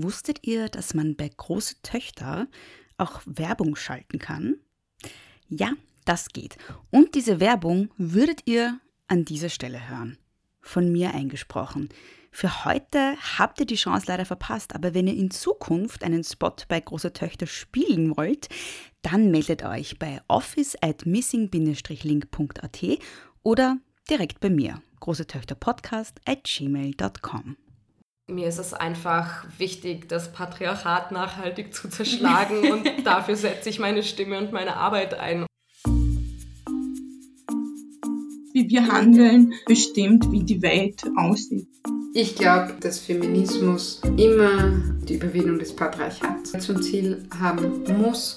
Wusstet ihr, dass man bei große Töchter auch Werbung schalten kann? Ja, das geht. Und diese Werbung würdet ihr an dieser Stelle hören. Von mir eingesprochen. Für heute habt ihr die Chance leider verpasst, aber wenn ihr in Zukunft einen Spot bei große Töchter spielen wollt, dann meldet euch bei office at missing-link.at oder direkt bei mir, große Töchter Podcast at gmail.com. Mir ist es einfach wichtig, das Patriarchat nachhaltig zu zerschlagen und dafür setze ich meine Stimme und meine Arbeit ein. Wie wir handeln, bestimmt, wie die Welt aussieht. Ich glaube, dass Feminismus immer die Überwindung des Patriarchats zum Ziel haben muss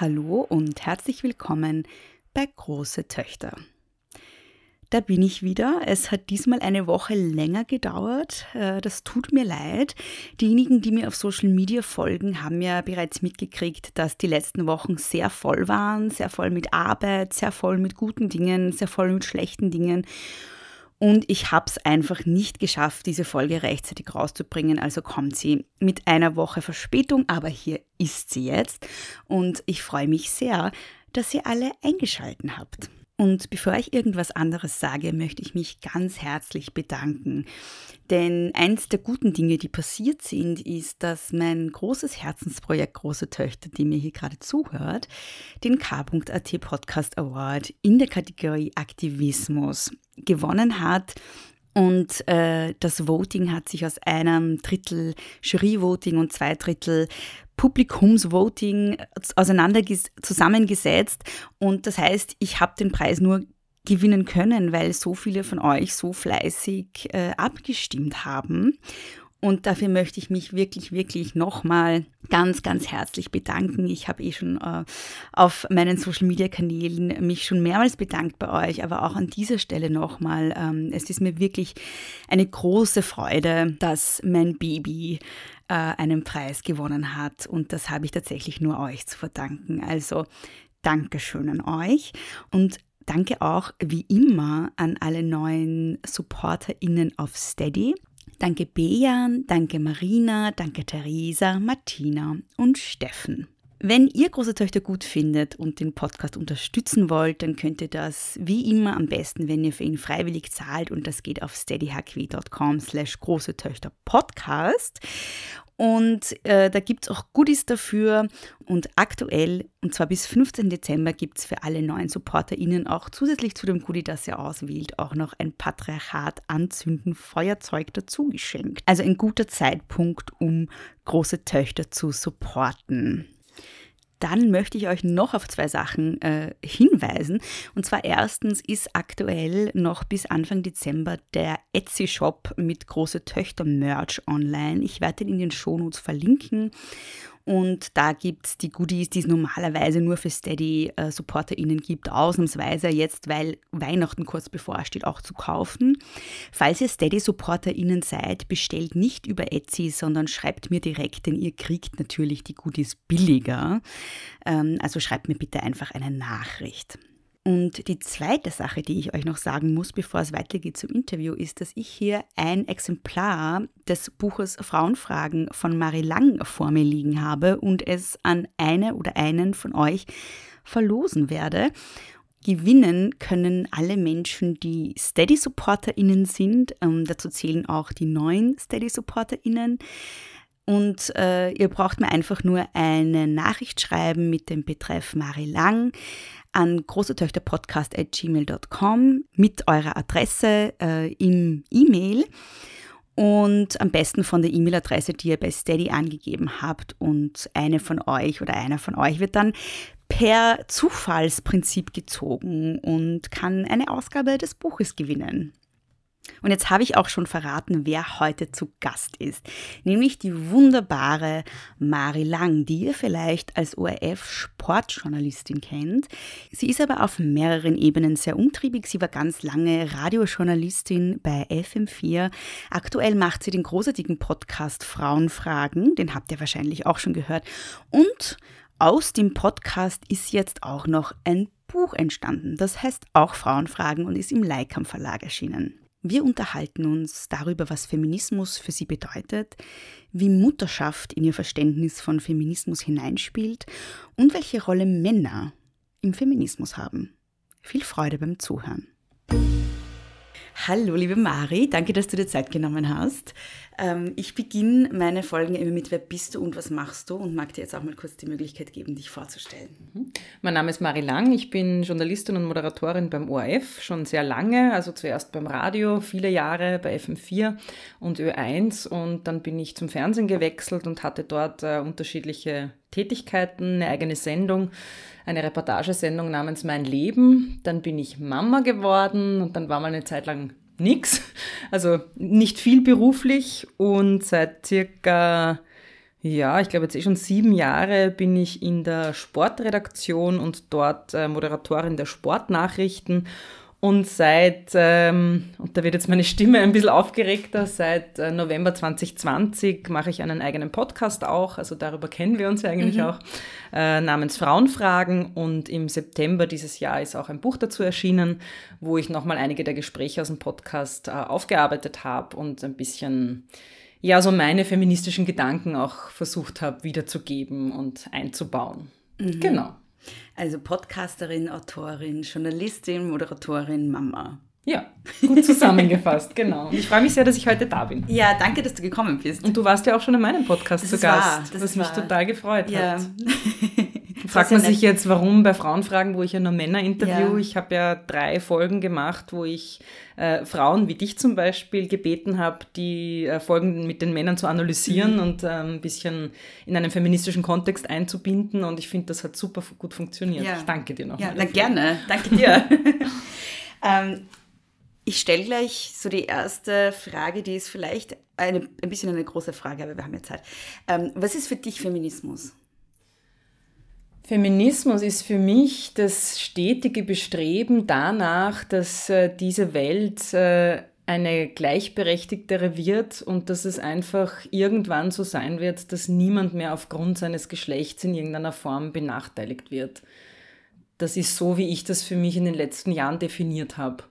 Hallo und herzlich willkommen bei Große Töchter. Da bin ich wieder. Es hat diesmal eine Woche länger gedauert. Äh, das tut mir leid. Diejenigen, die mir auf Social Media folgen, haben ja bereits mitgekriegt, dass die letzten Wochen sehr voll waren, sehr voll mit Arbeit, sehr voll mit guten Dingen, sehr voll mit schlechten Dingen. Und ich habe es einfach nicht geschafft, diese Folge rechtzeitig rauszubringen. Also kommt sie mit einer Woche Verspätung, aber hier ist sie jetzt. Und ich freue mich sehr, dass ihr alle eingeschalten habt. Und bevor ich irgendwas anderes sage, möchte ich mich ganz herzlich bedanken. Denn eins der guten Dinge, die passiert sind, ist, dass mein großes Herzensprojekt Große Töchter, die mir hier gerade zuhört, den K.at Podcast Award in der Kategorie Aktivismus gewonnen hat. Und äh, das Voting hat sich aus einem Drittel Jury-Voting und zwei Drittel Publikumsvoting zusammengesetzt. Und das heißt, ich habe den Preis nur gewinnen können, weil so viele von euch so fleißig äh, abgestimmt haben. Und dafür möchte ich mich wirklich, wirklich nochmal ganz, ganz herzlich bedanken. Ich habe eh schon äh, auf meinen Social-Media-Kanälen mich schon mehrmals bedankt bei euch, aber auch an dieser Stelle nochmal. Ähm, es ist mir wirklich eine große Freude, dass mein Baby äh, einen Preis gewonnen hat. Und das habe ich tatsächlich nur euch zu verdanken. Also Dankeschön an euch. Und Danke auch wie immer an alle neuen SupporterInnen auf Steady. Danke Bejan, danke Marina, danke Theresa, Martina und Steffen. Wenn ihr große Töchter gut findet und den Podcast unterstützen wollt, dann könnt ihr das wie immer am besten, wenn ihr für ihn freiwillig zahlt und das geht auf steadyhq.com slash große Töchter Podcast. Und äh, da gibt es auch Goodies dafür. Und aktuell, und zwar bis 15. Dezember, gibt es für alle neuen SupporterInnen auch zusätzlich zu dem Goodie, das ihr auswählt, auch noch ein Patriarchat anzünden Feuerzeug dazu geschenkt. Also ein guter Zeitpunkt, um große Töchter zu supporten dann möchte ich euch noch auf zwei Sachen äh, hinweisen. Und zwar erstens ist aktuell noch bis Anfang Dezember der Etsy-Shop mit große Töchter Merch online. Ich werde den in den Shownotes verlinken. Und da gibt es die Goodies, die es normalerweise nur für Steady-SupporterInnen äh, gibt, ausnahmsweise jetzt, weil Weihnachten kurz bevorsteht, auch zu kaufen. Falls ihr Steady-SupporterInnen seid, bestellt nicht über Etsy, sondern schreibt mir direkt, denn ihr kriegt natürlich die Goodies billiger. Ähm, also schreibt mir bitte einfach eine Nachricht. Und die zweite Sache, die ich euch noch sagen muss, bevor es weitergeht zum Interview, ist, dass ich hier ein Exemplar des Buches Frauenfragen von Marie Lang vor mir liegen habe und es an eine oder einen von euch verlosen werde. Gewinnen können alle Menschen, die Steady-SupporterInnen sind. Ähm, dazu zählen auch die neuen Steady-SupporterInnen. Und äh, ihr braucht mir einfach nur eine Nachricht schreiben mit dem Betreff Marie Lang an großetöchterpodcast.gmail.com mit eurer Adresse äh, im E-Mail und am besten von der E-Mail-Adresse, die ihr bei Steady angegeben habt. Und eine von euch oder einer von euch wird dann per Zufallsprinzip gezogen und kann eine Ausgabe des Buches gewinnen. Und jetzt habe ich auch schon verraten, wer heute zu Gast ist. Nämlich die wunderbare Mari Lang, die ihr vielleicht als ORF-Sportjournalistin kennt. Sie ist aber auf mehreren Ebenen sehr umtriebig. Sie war ganz lange Radiojournalistin bei FM4. Aktuell macht sie den großartigen Podcast Frauenfragen. Den habt ihr wahrscheinlich auch schon gehört. Und aus dem Podcast ist jetzt auch noch ein Buch entstanden. Das heißt auch Frauenfragen und ist im Leikam Verlag erschienen. Wir unterhalten uns darüber, was Feminismus für sie bedeutet, wie Mutterschaft in ihr Verständnis von Feminismus hineinspielt und welche Rolle Männer im Feminismus haben. Viel Freude beim Zuhören. Hallo, liebe Mari, danke, dass du dir Zeit genommen hast. Ähm, ich beginne meine Folgen immer mit Wer bist du und was machst du und mag dir jetzt auch mal kurz die Möglichkeit geben, dich vorzustellen. Mhm. Mein Name ist Mari Lang, ich bin Journalistin und Moderatorin beim ORF schon sehr lange, also zuerst beim Radio, viele Jahre bei FM4 und Ö1 und dann bin ich zum Fernsehen gewechselt und hatte dort äh, unterschiedliche Tätigkeiten, eine eigene Sendung, eine Reportagesendung namens Mein Leben. Dann bin ich Mama geworden und dann war mal eine Zeit lang nichts. Also nicht viel beruflich und seit circa, ja, ich glaube jetzt eh schon sieben Jahre bin ich in der Sportredaktion und dort äh, Moderatorin der Sportnachrichten und seit, ähm, und da wird jetzt meine Stimme ein bisschen aufgeregter, seit äh, November 2020 mache ich einen eigenen Podcast auch, also darüber kennen wir uns ja eigentlich mhm. auch, äh, namens Frauenfragen. Und im September dieses Jahr ist auch ein Buch dazu erschienen, wo ich nochmal einige der Gespräche aus dem Podcast äh, aufgearbeitet habe und ein bisschen, ja, so meine feministischen Gedanken auch versucht habe wiederzugeben und einzubauen. Mhm. Genau. Also Podcasterin, Autorin, Journalistin, Moderatorin, Mama. Ja, gut zusammengefasst, genau. Und ich freue mich sehr, dass ich heute da bin. Ja, danke, dass du gekommen bist. Und du warst ja auch schon in meinem Podcast das zu Gast, wahr, das was mich wahr. total gefreut ja. hat. Fragt man sich jetzt, warum bei Frauenfragen, wo ich ja nur Männer interview, ja. ich habe ja drei Folgen gemacht, wo ich äh, Frauen wie dich zum Beispiel gebeten habe, die äh, Folgen mit den Männern zu analysieren mhm. und äh, ein bisschen in einen feministischen Kontext einzubinden. Und ich finde, das hat super gut funktioniert. Ja. Ich danke dir nochmal. Ja, na, gerne. Danke dir. ähm, ich stelle gleich so die erste Frage, die ist vielleicht eine, ein bisschen eine große Frage, aber wir haben ja Zeit. Ähm, was ist für dich Feminismus? Feminismus ist für mich das stetige Bestreben danach, dass äh, diese Welt äh, eine gleichberechtigtere wird und dass es einfach irgendwann so sein wird, dass niemand mehr aufgrund seines Geschlechts in irgendeiner Form benachteiligt wird. Das ist so, wie ich das für mich in den letzten Jahren definiert habe.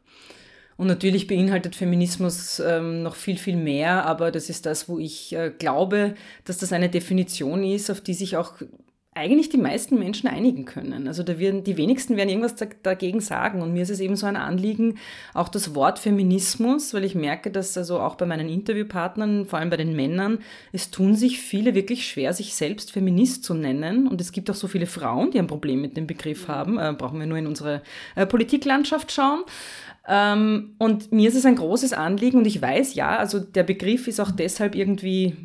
Und natürlich beinhaltet Feminismus ähm, noch viel, viel mehr, aber das ist das, wo ich äh, glaube, dass das eine Definition ist, auf die sich auch eigentlich die meisten Menschen einigen können. Also da werden, die wenigsten werden irgendwas dagegen sagen. Und mir ist es eben so ein Anliegen, auch das Wort Feminismus, weil ich merke, dass also auch bei meinen Interviewpartnern, vor allem bei den Männern, es tun sich viele wirklich schwer, sich selbst Feminist zu nennen. Und es gibt auch so viele Frauen, die ein Problem mit dem Begriff haben. Äh, brauchen wir nur in unsere äh, Politiklandschaft schauen. Ähm, und mir ist es ein großes Anliegen und ich weiß, ja, also der Begriff ist auch deshalb irgendwie,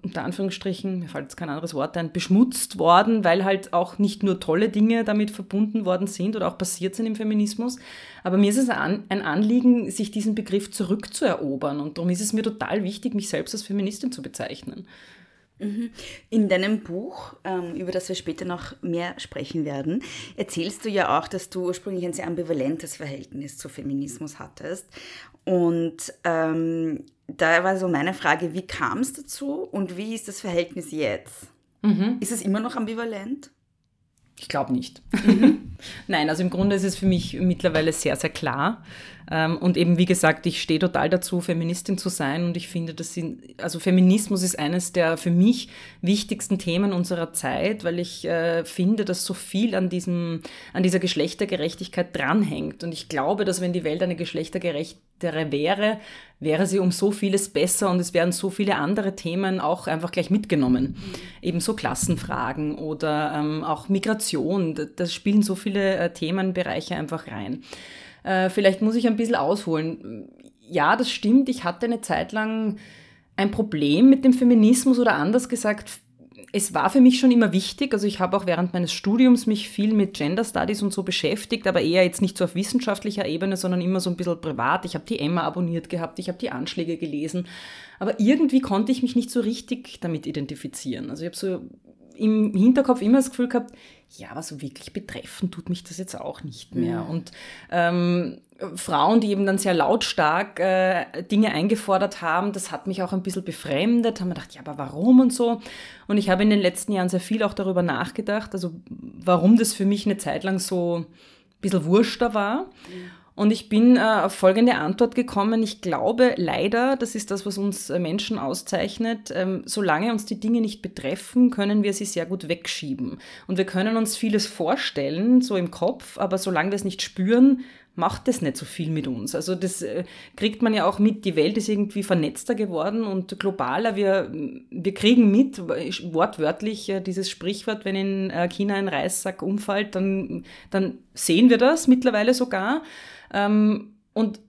unter Anführungsstrichen, mir fällt jetzt kein anderes Wort ein, beschmutzt worden, weil halt auch nicht nur tolle Dinge damit verbunden worden sind oder auch passiert sind im Feminismus. Aber mir ist es ein Anliegen, sich diesen Begriff zurückzuerobern und darum ist es mir total wichtig, mich selbst als Feministin zu bezeichnen. Mhm. In deinem Buch, ähm, über das wir später noch mehr sprechen werden, erzählst du ja auch, dass du ursprünglich ein sehr ambivalentes Verhältnis zu Feminismus hattest. Und ähm, da war so meine Frage, wie kam es dazu und wie ist das Verhältnis jetzt? Mhm. Ist es immer noch ambivalent? Ich glaube nicht. Mhm. Nein, also im Grunde ist es für mich mittlerweile sehr, sehr klar. Ähm, und eben, wie gesagt, ich stehe total dazu, Feministin zu sein. Und ich finde, das sind, also Feminismus ist eines der für mich wichtigsten Themen unserer Zeit, weil ich äh, finde, dass so viel an, diesem, an dieser Geschlechtergerechtigkeit dranhängt. Und ich glaube, dass wenn die Welt eine geschlechtergerechtere wäre, wäre sie um so vieles besser und es werden so viele andere Themen auch einfach gleich mitgenommen. Mhm. Ebenso Klassenfragen oder ähm, auch Migration. Da spielen so viele äh, Themenbereiche einfach rein. Äh, vielleicht muss ich ein bisschen ausholen. Ja, das stimmt. Ich hatte eine Zeit lang ein Problem mit dem Feminismus oder anders gesagt, es war für mich schon immer wichtig. Also ich habe auch während meines Studiums mich viel mit Gender Studies und so beschäftigt, aber eher jetzt nicht so auf wissenschaftlicher Ebene, sondern immer so ein bisschen privat. Ich habe die Emma abonniert gehabt, ich habe die Anschläge gelesen. Aber irgendwie konnte ich mich nicht so richtig damit identifizieren. Also ich habe so im Hinterkopf immer das Gefühl gehabt, ja, aber so wirklich betreffen tut mich das jetzt auch nicht mehr. Mhm. Und ähm, Frauen, die eben dann sehr lautstark äh, Dinge eingefordert haben, das hat mich auch ein bisschen befremdet, haben mir gedacht, ja, aber warum und so. Und ich habe in den letzten Jahren sehr viel auch darüber nachgedacht, also warum das für mich eine Zeit lang so ein bisschen wurschter war. Mhm. Und ich bin äh, auf folgende Antwort gekommen. Ich glaube leider, das ist das, was uns äh, Menschen auszeichnet, ähm, solange uns die Dinge nicht betreffen, können wir sie sehr gut wegschieben. Und wir können uns vieles vorstellen, so im Kopf, aber solange wir es nicht spüren, macht das nicht so viel mit uns. Also das äh, kriegt man ja auch mit. Die Welt ist irgendwie vernetzter geworden und globaler. Wir, wir kriegen mit, wortwörtlich äh, dieses Sprichwort, wenn in China ein Reissack umfällt, dann, dann sehen wir das mittlerweile sogar. Ähm, und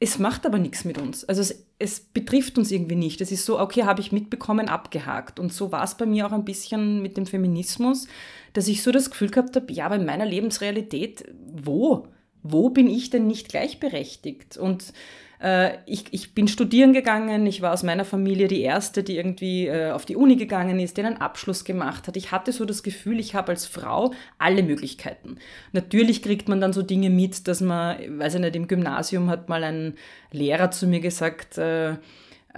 es macht aber nichts mit uns. Also es, es, betrifft uns irgendwie nicht. Es ist so, okay, habe ich mitbekommen, abgehakt. Und so war es bei mir auch ein bisschen mit dem Feminismus, dass ich so das Gefühl gehabt habe, ja, aber in meiner Lebensrealität, wo? Wo bin ich denn nicht gleichberechtigt? Und äh, ich, ich bin studieren gegangen, ich war aus meiner Familie die Erste, die irgendwie äh, auf die Uni gegangen ist, die einen Abschluss gemacht hat. Ich hatte so das Gefühl, ich habe als Frau alle Möglichkeiten. Natürlich kriegt man dann so Dinge mit, dass man, weiß ich nicht, im Gymnasium hat mal ein Lehrer zu mir gesagt, äh,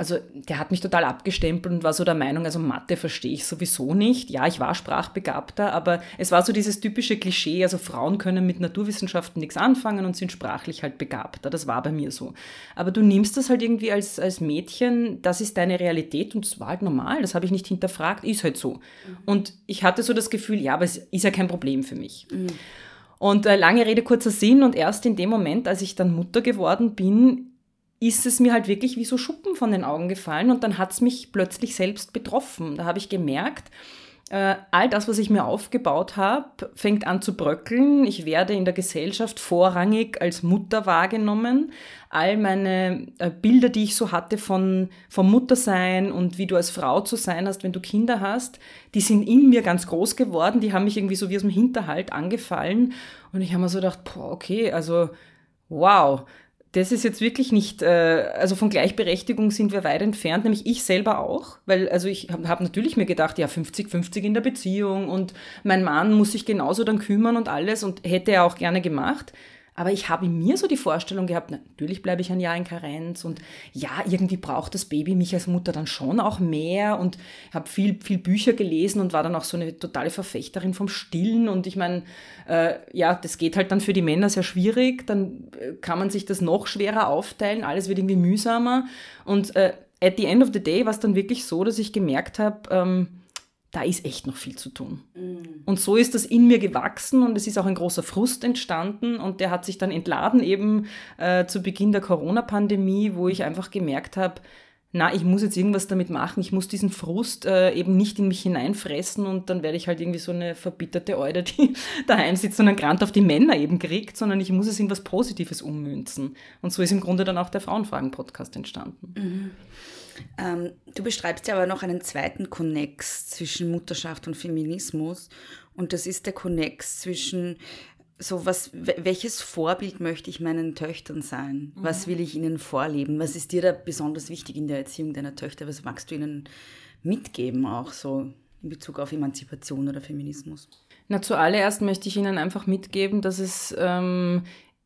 also der hat mich total abgestempelt und war so der Meinung, also Mathe verstehe ich sowieso nicht. Ja, ich war sprachbegabter, aber es war so dieses typische Klischee, also Frauen können mit Naturwissenschaften nichts anfangen und sind sprachlich halt begabter. Das war bei mir so. Aber du nimmst das halt irgendwie als, als Mädchen, das ist deine Realität und das war halt normal, das habe ich nicht hinterfragt, ist halt so. Mhm. Und ich hatte so das Gefühl, ja, aber es ist ja kein Problem für mich. Mhm. Und äh, lange Rede, kurzer Sinn. Und erst in dem Moment, als ich dann Mutter geworden bin, ist es mir halt wirklich wie so Schuppen von den Augen gefallen und dann hat es mich plötzlich selbst betroffen. Da habe ich gemerkt, äh, all das, was ich mir aufgebaut habe, fängt an zu bröckeln. Ich werde in der Gesellschaft vorrangig als Mutter wahrgenommen. All meine äh, Bilder, die ich so hatte von, vom Muttersein und wie du als Frau zu sein hast, wenn du Kinder hast, die sind in mir ganz groß geworden. Die haben mich irgendwie so wie aus dem Hinterhalt angefallen. Und ich habe mir so gedacht, boah, okay, also wow das ist jetzt wirklich nicht, äh, also von Gleichberechtigung sind wir weit entfernt, nämlich ich selber auch, weil also ich habe hab natürlich mir gedacht, ja 50-50 in der Beziehung und mein Mann muss sich genauso dann kümmern und alles und hätte er auch gerne gemacht. Aber ich habe in mir so die Vorstellung gehabt, natürlich bleibe ich ein Jahr in Karenz und ja, irgendwie braucht das Baby mich als Mutter dann schon auch mehr und habe viel, viel Bücher gelesen und war dann auch so eine totale Verfechterin vom Stillen und ich meine, äh, ja, das geht halt dann für die Männer sehr schwierig, dann äh, kann man sich das noch schwerer aufteilen, alles wird irgendwie mühsamer und äh, at the end of the day war es dann wirklich so, dass ich gemerkt habe, ähm, da ist echt noch viel zu tun. Mhm. Und so ist das in mir gewachsen und es ist auch ein großer Frust entstanden und der hat sich dann entladen eben äh, zu Beginn der Corona-Pandemie, wo ich einfach gemerkt habe, na, ich muss jetzt irgendwas damit machen, ich muss diesen Frust äh, eben nicht in mich hineinfressen und dann werde ich halt irgendwie so eine verbitterte Eude, die daheim sitzt und einen Grant auf die Männer eben kriegt, sondern ich muss es in was Positives ummünzen. Und so ist im Grunde dann auch der Frauenfragen-Podcast entstanden. Mhm. Ähm, du beschreibst ja aber noch einen zweiten Konnex zwischen Mutterschaft und Feminismus. Und das ist der Konnex zwischen so was, welches Vorbild möchte ich meinen Töchtern sein? Mhm. Was will ich ihnen vorleben? Was ist dir da besonders wichtig in der Erziehung deiner Töchter? Was magst du ihnen mitgeben, auch so in Bezug auf Emanzipation oder Feminismus? Na, zuallererst möchte ich ihnen einfach mitgeben, dass es ähm,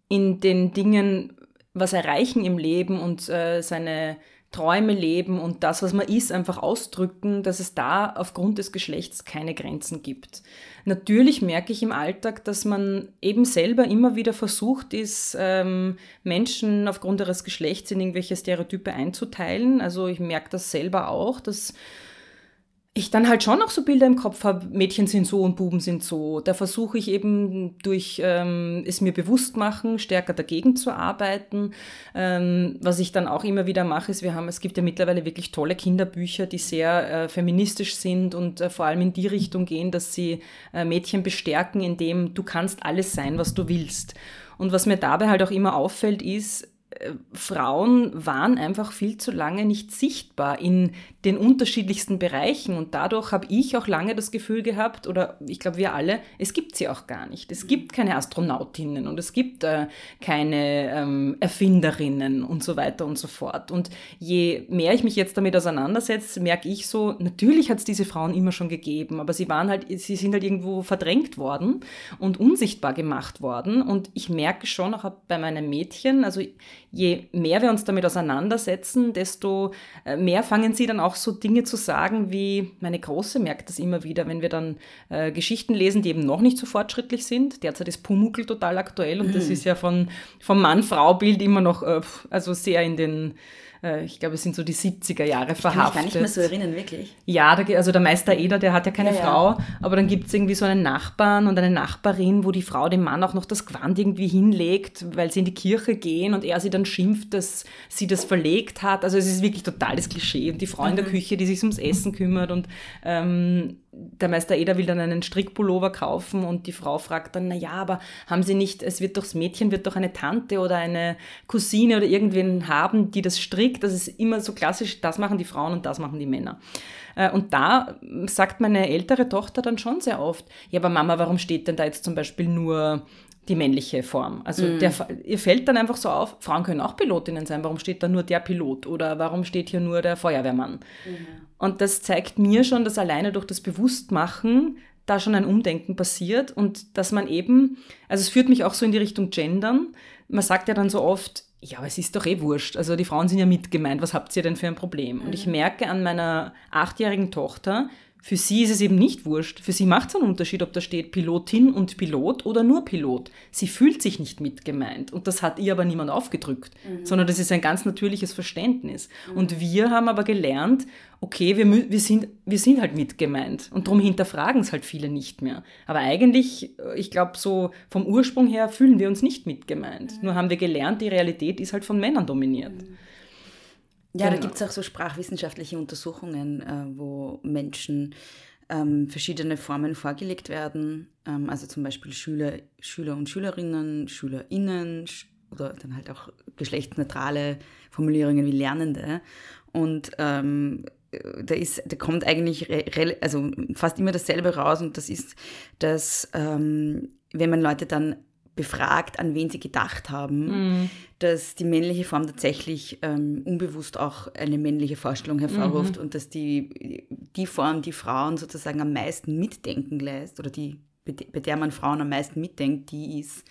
in den Dingen was erreichen im Leben und äh, seine Träume leben und das, was man ist, einfach ausdrücken, dass es da aufgrund des Geschlechts keine Grenzen gibt. Natürlich merke ich im Alltag, dass man eben selber immer wieder versucht ist, ähm, Menschen aufgrund ihres Geschlechts in irgendwelche Stereotype einzuteilen. Also ich merke das selber auch, dass ich dann halt schon noch so Bilder im Kopf habe, Mädchen sind so und Buben sind so. Da versuche ich eben durch ähm, es mir bewusst machen, stärker dagegen zu arbeiten. Ähm, was ich dann auch immer wieder mache, ist, wir haben, es gibt ja mittlerweile wirklich tolle Kinderbücher, die sehr äh, feministisch sind und äh, vor allem in die Richtung gehen, dass sie äh, Mädchen bestärken, indem du kannst alles sein, was du willst. Und was mir dabei halt auch immer auffällt, ist, Frauen waren einfach viel zu lange nicht sichtbar in den unterschiedlichsten Bereichen und dadurch habe ich auch lange das Gefühl gehabt, oder ich glaube wir alle, es gibt sie auch gar nicht. Es gibt keine Astronautinnen und es gibt äh, keine ähm, Erfinderinnen und so weiter und so fort. Und je mehr ich mich jetzt damit auseinandersetze, merke ich so, natürlich hat es diese Frauen immer schon gegeben, aber sie waren halt, sie sind halt irgendwo verdrängt worden und unsichtbar gemacht worden. Und ich merke schon auch bei meinen Mädchen, also je mehr wir uns damit auseinandersetzen, desto äh, mehr fangen sie dann auch so Dinge zu sagen, wie meine Große merkt das immer wieder, wenn wir dann äh, Geschichten lesen, die eben noch nicht so fortschrittlich sind. Derzeit ist Pumuckl total aktuell und mhm. das ist ja von, vom Mann-Frau-Bild immer noch äh, also sehr in den äh, ich glaube, es sind so die 70er Jahre verhaftet. Ich kann mich gar nicht mehr so erinnern, wirklich. Ja, da, also der Meister Eder, der hat ja keine ja, Frau, ja. aber dann gibt es irgendwie so einen Nachbarn und eine Nachbarin, wo die Frau dem Mann auch noch das Gewand irgendwie hinlegt, weil sie in die Kirche gehen und er sie dann schimpft, dass sie das verlegt hat. Also es ist wirklich totales Klischee. Und die Frau mhm. in der mhm. Küche, die sich ums Essen kümmert und ähm, der Meister Eder will dann einen Strickpullover kaufen und die Frau fragt dann, na ja, aber haben Sie nicht, es wird doch, das Mädchen wird doch eine Tante oder eine Cousine oder irgendwen haben, die das strickt. Das ist immer so klassisch, das machen die Frauen und das machen die Männer. Äh, und da sagt meine ältere Tochter dann schon sehr oft, ja, aber Mama, warum steht denn da jetzt zum Beispiel nur die männliche Form. Also mm. der, ihr fällt dann einfach so auf, Frauen können auch Pilotinnen sein, warum steht da nur der Pilot oder warum steht hier nur der Feuerwehrmann? Mhm. Und das zeigt mir schon, dass alleine durch das Bewusstmachen da schon ein Umdenken passiert und dass man eben, also es führt mich auch so in die Richtung Gendern. Man sagt ja dann so oft, ja, aber es ist doch eh wurscht. Also die Frauen sind ja mitgemeint, was habt ihr denn für ein Problem? Mhm. Und ich mhm. merke an meiner achtjährigen Tochter, für sie ist es eben nicht wurscht. Für sie macht es einen Unterschied, ob da steht Pilotin und Pilot oder nur Pilot. Sie fühlt sich nicht mitgemeint. Und das hat ihr aber niemand aufgedrückt, mhm. sondern das ist ein ganz natürliches Verständnis. Mhm. Und wir haben aber gelernt, okay, wir, wir, sind, wir sind halt mitgemeint. Und darum hinterfragen es halt viele nicht mehr. Aber eigentlich, äh, ich glaube, so vom Ursprung her fühlen wir uns nicht mitgemeint. Mhm. Nur haben wir gelernt, die Realität ist halt von Männern dominiert. Mhm. Ja, genau. da gibt es auch so sprachwissenschaftliche Untersuchungen, äh, wo Menschen ähm, verschiedene Formen vorgelegt werden. Ähm, also zum Beispiel Schüler, Schüler und Schülerinnen, SchülerInnen oder dann halt auch geschlechtsneutrale Formulierungen wie Lernende. Und ähm, da, ist, da kommt eigentlich also fast immer dasselbe raus und das ist, dass ähm, wenn man Leute dann befragt, an wen sie gedacht haben, mhm. dass die männliche Form tatsächlich ähm, unbewusst auch eine männliche Vorstellung hervorruft mhm. und dass die, die Form, die Frauen sozusagen am meisten mitdenken lässt oder die, bei der man Frauen am meisten mitdenkt, die ist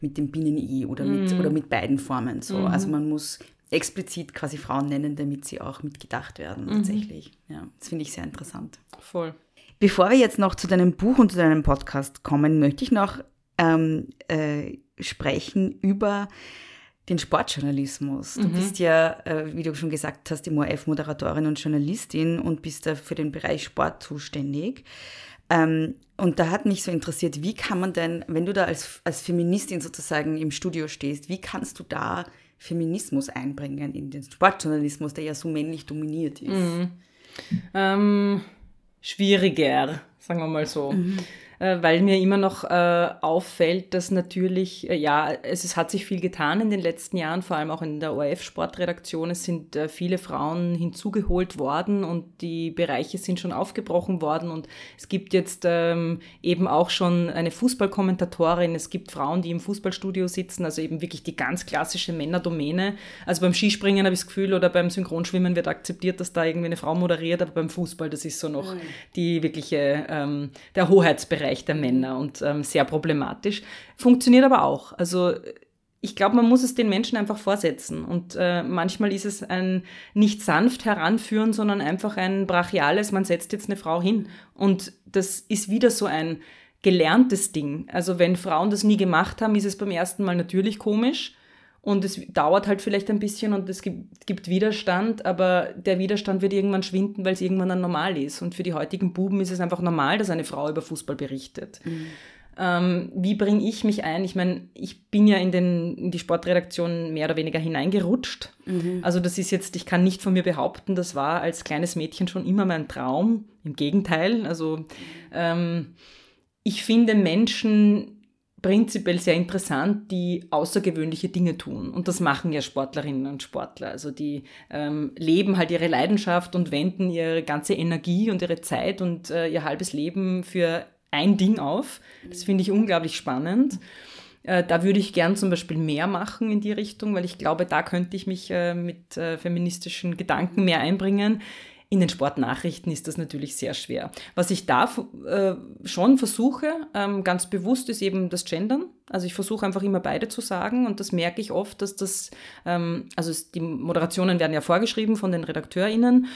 mit dem Binnen-I oder, mhm. mit, oder mit beiden Formen so. Mhm. Also man muss explizit quasi Frauen nennen, damit sie auch mitgedacht werden, mhm. tatsächlich. Ja, das finde ich sehr interessant. Voll. Bevor wir jetzt noch zu deinem Buch und zu deinem Podcast kommen, möchte ich noch ähm, äh, sprechen über den Sportjournalismus. Du mhm. bist ja, äh, wie du schon gesagt hast, im ORF-Moderatorin und Journalistin und bist da für den Bereich Sport zuständig. Ähm, und da hat mich so interessiert, wie kann man denn, wenn du da als, als Feministin sozusagen im Studio stehst, wie kannst du da Feminismus einbringen in den Sportjournalismus, der ja so männlich dominiert ist? Mhm. Ähm, schwieriger, sagen wir mal so. Mhm. Äh, weil mir immer noch äh, auffällt, dass natürlich, äh, ja, es, es, hat sich viel getan in den letzten Jahren, vor allem auch in der ORF-Sportredaktion. Es sind äh, viele Frauen hinzugeholt worden und die Bereiche sind schon aufgebrochen worden und es gibt jetzt ähm, eben auch schon eine Fußballkommentatorin, es gibt Frauen, die im Fußballstudio sitzen, also eben wirklich die ganz klassische Männerdomäne. Also beim Skispringen habe ich das Gefühl oder beim Synchronschwimmen wird akzeptiert, dass da irgendwie eine Frau moderiert, aber beim Fußball, das ist so noch mhm. die wirkliche, ähm, der Hoheitsbereich Bereich der Männer und ähm, sehr problematisch. Funktioniert aber auch. Also ich glaube, man muss es den Menschen einfach vorsetzen. Und äh, manchmal ist es ein nicht sanft heranführen, sondern einfach ein brachiales, man setzt jetzt eine Frau hin. Und das ist wieder so ein gelerntes Ding. Also wenn Frauen das nie gemacht haben, ist es beim ersten Mal natürlich komisch. Und es dauert halt vielleicht ein bisschen und es gibt, gibt, Widerstand, aber der Widerstand wird irgendwann schwinden, weil es irgendwann dann normal ist. Und für die heutigen Buben ist es einfach normal, dass eine Frau über Fußball berichtet. Mhm. Ähm, wie bringe ich mich ein? Ich meine, ich bin ja in, den, in die Sportredaktion mehr oder weniger hineingerutscht. Mhm. Also das ist jetzt, ich kann nicht von mir behaupten, das war als kleines Mädchen schon immer mein Traum. Im Gegenteil, also ähm, ich finde Menschen prinzipiell sehr interessant, die außergewöhnliche Dinge tun. Und das machen ja Sportlerinnen und Sportler. Also die ähm, leben halt ihre Leidenschaft und wenden ihre ganze Energie und ihre Zeit und äh, ihr halbes Leben für ein Ding auf. Das finde ich unglaublich spannend. Äh, da würde ich gern zum Beispiel mehr machen in die Richtung, weil ich glaube, da könnte ich mich äh, mit äh, feministischen Gedanken mehr einbringen. In den Sportnachrichten ist das natürlich sehr schwer. Was ich da äh, schon versuche, ähm, ganz bewusst, ist eben das Gendern. Also ich versuche einfach immer beide zu sagen und das merke ich oft, dass das, ähm, also die Moderationen werden ja vorgeschrieben von den RedakteurInnen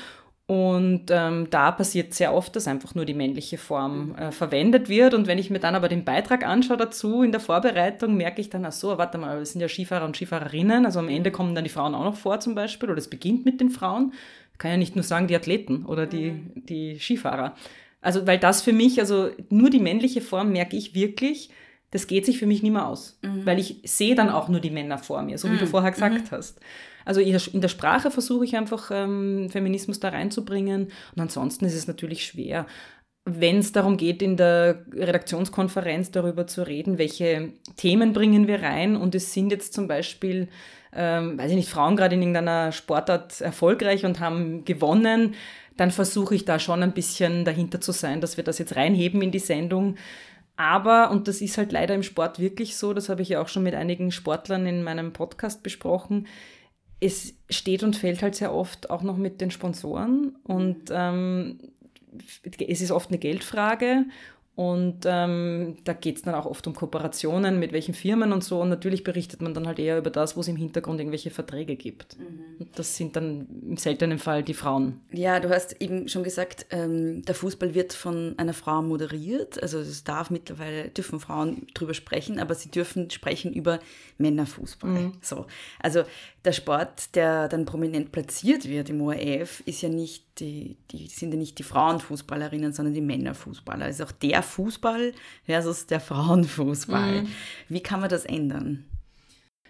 und ähm, da passiert sehr oft, dass einfach nur die männliche Form äh, verwendet wird. Und wenn ich mir dann aber den Beitrag anschaue dazu in der Vorbereitung, merke ich dann, ach so, warte mal, es sind ja Skifahrer und Skifahrerinnen. Also am Ende kommen dann die Frauen auch noch vor zum Beispiel. Oder es beginnt mit den Frauen. Kann ja nicht nur sagen die Athleten oder die, die Skifahrer. Also weil das für mich, also nur die männliche Form merke ich wirklich, das geht sich für mich nicht mehr aus. Mhm. Weil ich sehe dann auch nur die Männer vor mir, so wie mhm. du vorher gesagt mhm. hast. Also in der Sprache versuche ich einfach ähm, Feminismus da reinzubringen und ansonsten ist es natürlich schwer. Wenn es darum geht, in der Redaktionskonferenz darüber zu reden, welche Themen bringen wir rein und es sind jetzt zum Beispiel, ähm, weiß ich nicht, Frauen gerade in irgendeiner Sportart erfolgreich und haben gewonnen, dann versuche ich da schon ein bisschen dahinter zu sein, dass wir das jetzt reinheben in die Sendung. Aber, und das ist halt leider im Sport wirklich so, das habe ich ja auch schon mit einigen Sportlern in meinem Podcast besprochen, es steht und fällt halt sehr oft auch noch mit den Sponsoren und ähm, es ist oft eine Geldfrage und ähm, da geht es dann auch oft um Kooperationen, mit welchen Firmen und so. Und natürlich berichtet man dann halt eher über das, wo es im Hintergrund irgendwelche Verträge gibt. Mhm. Und das sind dann im seltenen Fall die Frauen. Ja, du hast eben schon gesagt, ähm, der Fußball wird von einer Frau moderiert. Also es darf mittlerweile, dürfen Frauen drüber sprechen, aber sie dürfen sprechen über Männerfußball. Mhm. So. Also der Sport, der dann prominent platziert wird im ORF, ist ja nicht die, die sind ja nicht die Frauenfußballerinnen, sondern die Männerfußballer. Also auch der Fußball versus der Frauenfußball. Mhm. Wie kann man das ändern?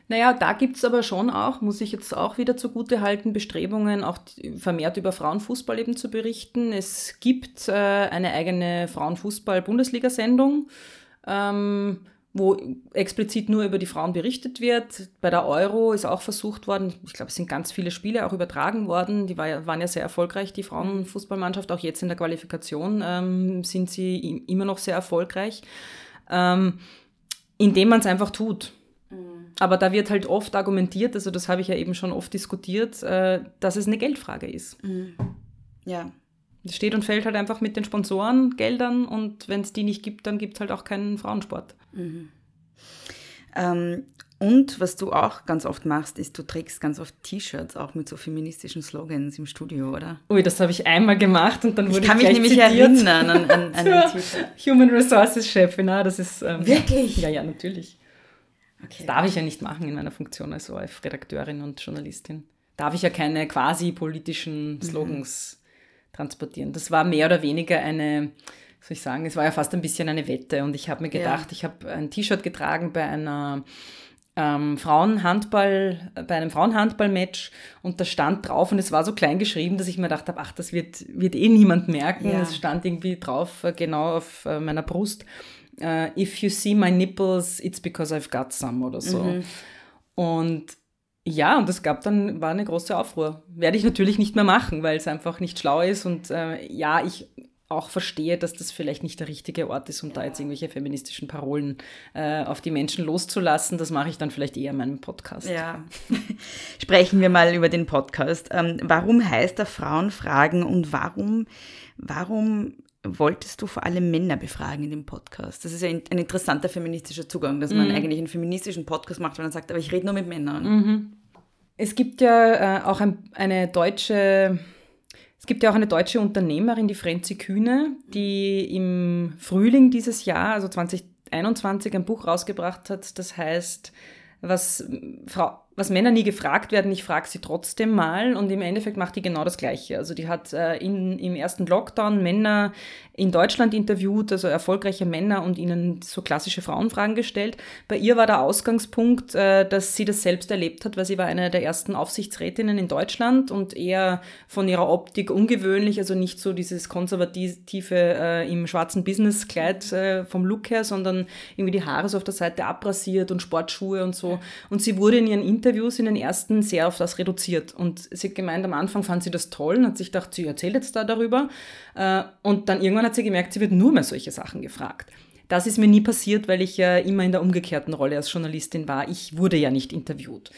Naja, da gibt es aber schon auch, muss ich jetzt auch wieder zugute halten, Bestrebungen, auch vermehrt über Frauenfußball eben zu berichten. Es gibt äh, eine eigene Frauenfußball-Bundesliga-Sendung. Ähm, wo explizit nur über die Frauen berichtet wird. Bei der Euro ist auch versucht worden, ich glaube, es sind ganz viele Spiele auch übertragen worden. Die war, waren ja sehr erfolgreich, die Frauenfußballmannschaft. Auch jetzt in der Qualifikation ähm, sind sie immer noch sehr erfolgreich, ähm, indem man es einfach tut. Mhm. Aber da wird halt oft argumentiert, also das habe ich ja eben schon oft diskutiert, äh, dass es eine Geldfrage ist. Mhm. Ja. Es steht und fällt halt einfach mit den Sponsoren, Geldern und wenn es die nicht gibt, dann gibt es halt auch keinen Frauensport. Mhm. Ähm, und was du auch ganz oft machst, ist, du trägst ganz oft T-Shirts auch mit so feministischen Slogans im Studio, oder? Ui, das habe ich einmal gemacht und dann wurde ich kann ich mich nämlich zitiert. erinnern an, an, an den T-Shirt. Human Resources Chefin, das ist... Ähm, Wirklich? Ja, ja, natürlich. Okay. Das darf ich ja nicht machen in meiner Funktion als ORF-Redakteurin und Journalistin. Darf ich ja keine quasi politischen mhm. Slogans mhm. Transportieren. Das war mehr oder weniger eine soll ich sagen, es war ja fast ein bisschen eine Wette und ich habe mir gedacht, ja. ich habe ein T-Shirt getragen bei einer ähm, Frauenhandball, bei einem Frauenhandball-Match und da stand drauf und es war so klein geschrieben, dass ich mir gedacht habe, ach, das wird, wird eh niemand merken. Ja. Es stand irgendwie drauf, äh, genau auf äh, meiner Brust, uh, if you see my nipples, it's because I've got some oder so. Mhm. Und ja, und es gab dann, war eine große Aufruhr. Werde ich natürlich nicht mehr machen, weil es einfach nicht schlau ist. Und äh, ja, ich auch verstehe, dass das vielleicht nicht der richtige Ort ist, um da jetzt irgendwelche feministischen Parolen äh, auf die Menschen loszulassen. Das mache ich dann vielleicht eher in meinem Podcast. Ja. Sprechen wir mal über den Podcast. Ähm, warum heißt er Frauenfragen und warum, warum wolltest du vor allem Männer befragen in dem Podcast? Das ist ja ein, ein interessanter feministischer Zugang, dass man mhm. eigentlich einen feministischen Podcast macht, wenn man sagt, aber ich rede nur mit Männern. Mhm. Es gibt ja äh, auch ein, eine deutsche es gibt ja auch eine deutsche Unternehmerin, die Frenzi Kühne, die im Frühling dieses Jahr, also 2021, ein Buch rausgebracht hat, das heißt, was, Frau, was Männer nie gefragt werden, ich frage sie trotzdem mal und im Endeffekt macht die genau das Gleiche. Also die hat äh, in, im ersten Lockdown Männer in Deutschland interviewt, also erfolgreiche Männer und ihnen so klassische Frauenfragen gestellt. Bei ihr war der Ausgangspunkt, äh, dass sie das selbst erlebt hat, weil sie war eine der ersten Aufsichtsrätinnen in Deutschland und eher von ihrer Optik ungewöhnlich, also nicht so dieses konservative äh, im schwarzen Businesskleid äh, vom Look her, sondern irgendwie die Haare so auf der Seite abrasiert und Sportschuhe und so. Und sie wurde in ihren Interviews in den ersten sehr auf das reduziert. Und sie hat gemeint, am Anfang fand sie das toll und hat sich gedacht, sie erzählt jetzt da darüber. Äh, und dann irgendwann hat sie gemerkt, sie wird nur mehr solche Sachen gefragt. Das ist mir nie passiert, weil ich ja immer in der umgekehrten Rolle als Journalistin war. Ich wurde ja nicht interviewt.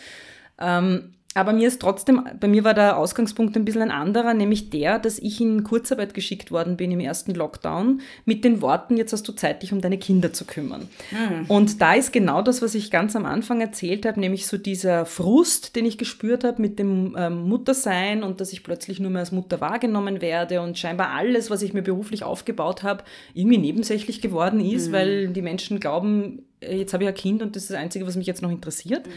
Ähm, aber mir ist trotzdem, bei mir war der Ausgangspunkt ein bisschen ein anderer, nämlich der, dass ich in Kurzarbeit geschickt worden bin im ersten Lockdown mit den Worten, jetzt hast du Zeit, dich um deine Kinder zu kümmern. Mhm. Und da ist genau das, was ich ganz am Anfang erzählt habe, nämlich so dieser Frust, den ich gespürt habe mit dem ähm, Muttersein und dass ich plötzlich nur mehr als Mutter wahrgenommen werde und scheinbar alles, was ich mir beruflich aufgebaut habe, irgendwie nebensächlich geworden ist, mhm. weil die Menschen glauben, äh, jetzt habe ich ein Kind und das ist das Einzige, was mich jetzt noch interessiert. Mhm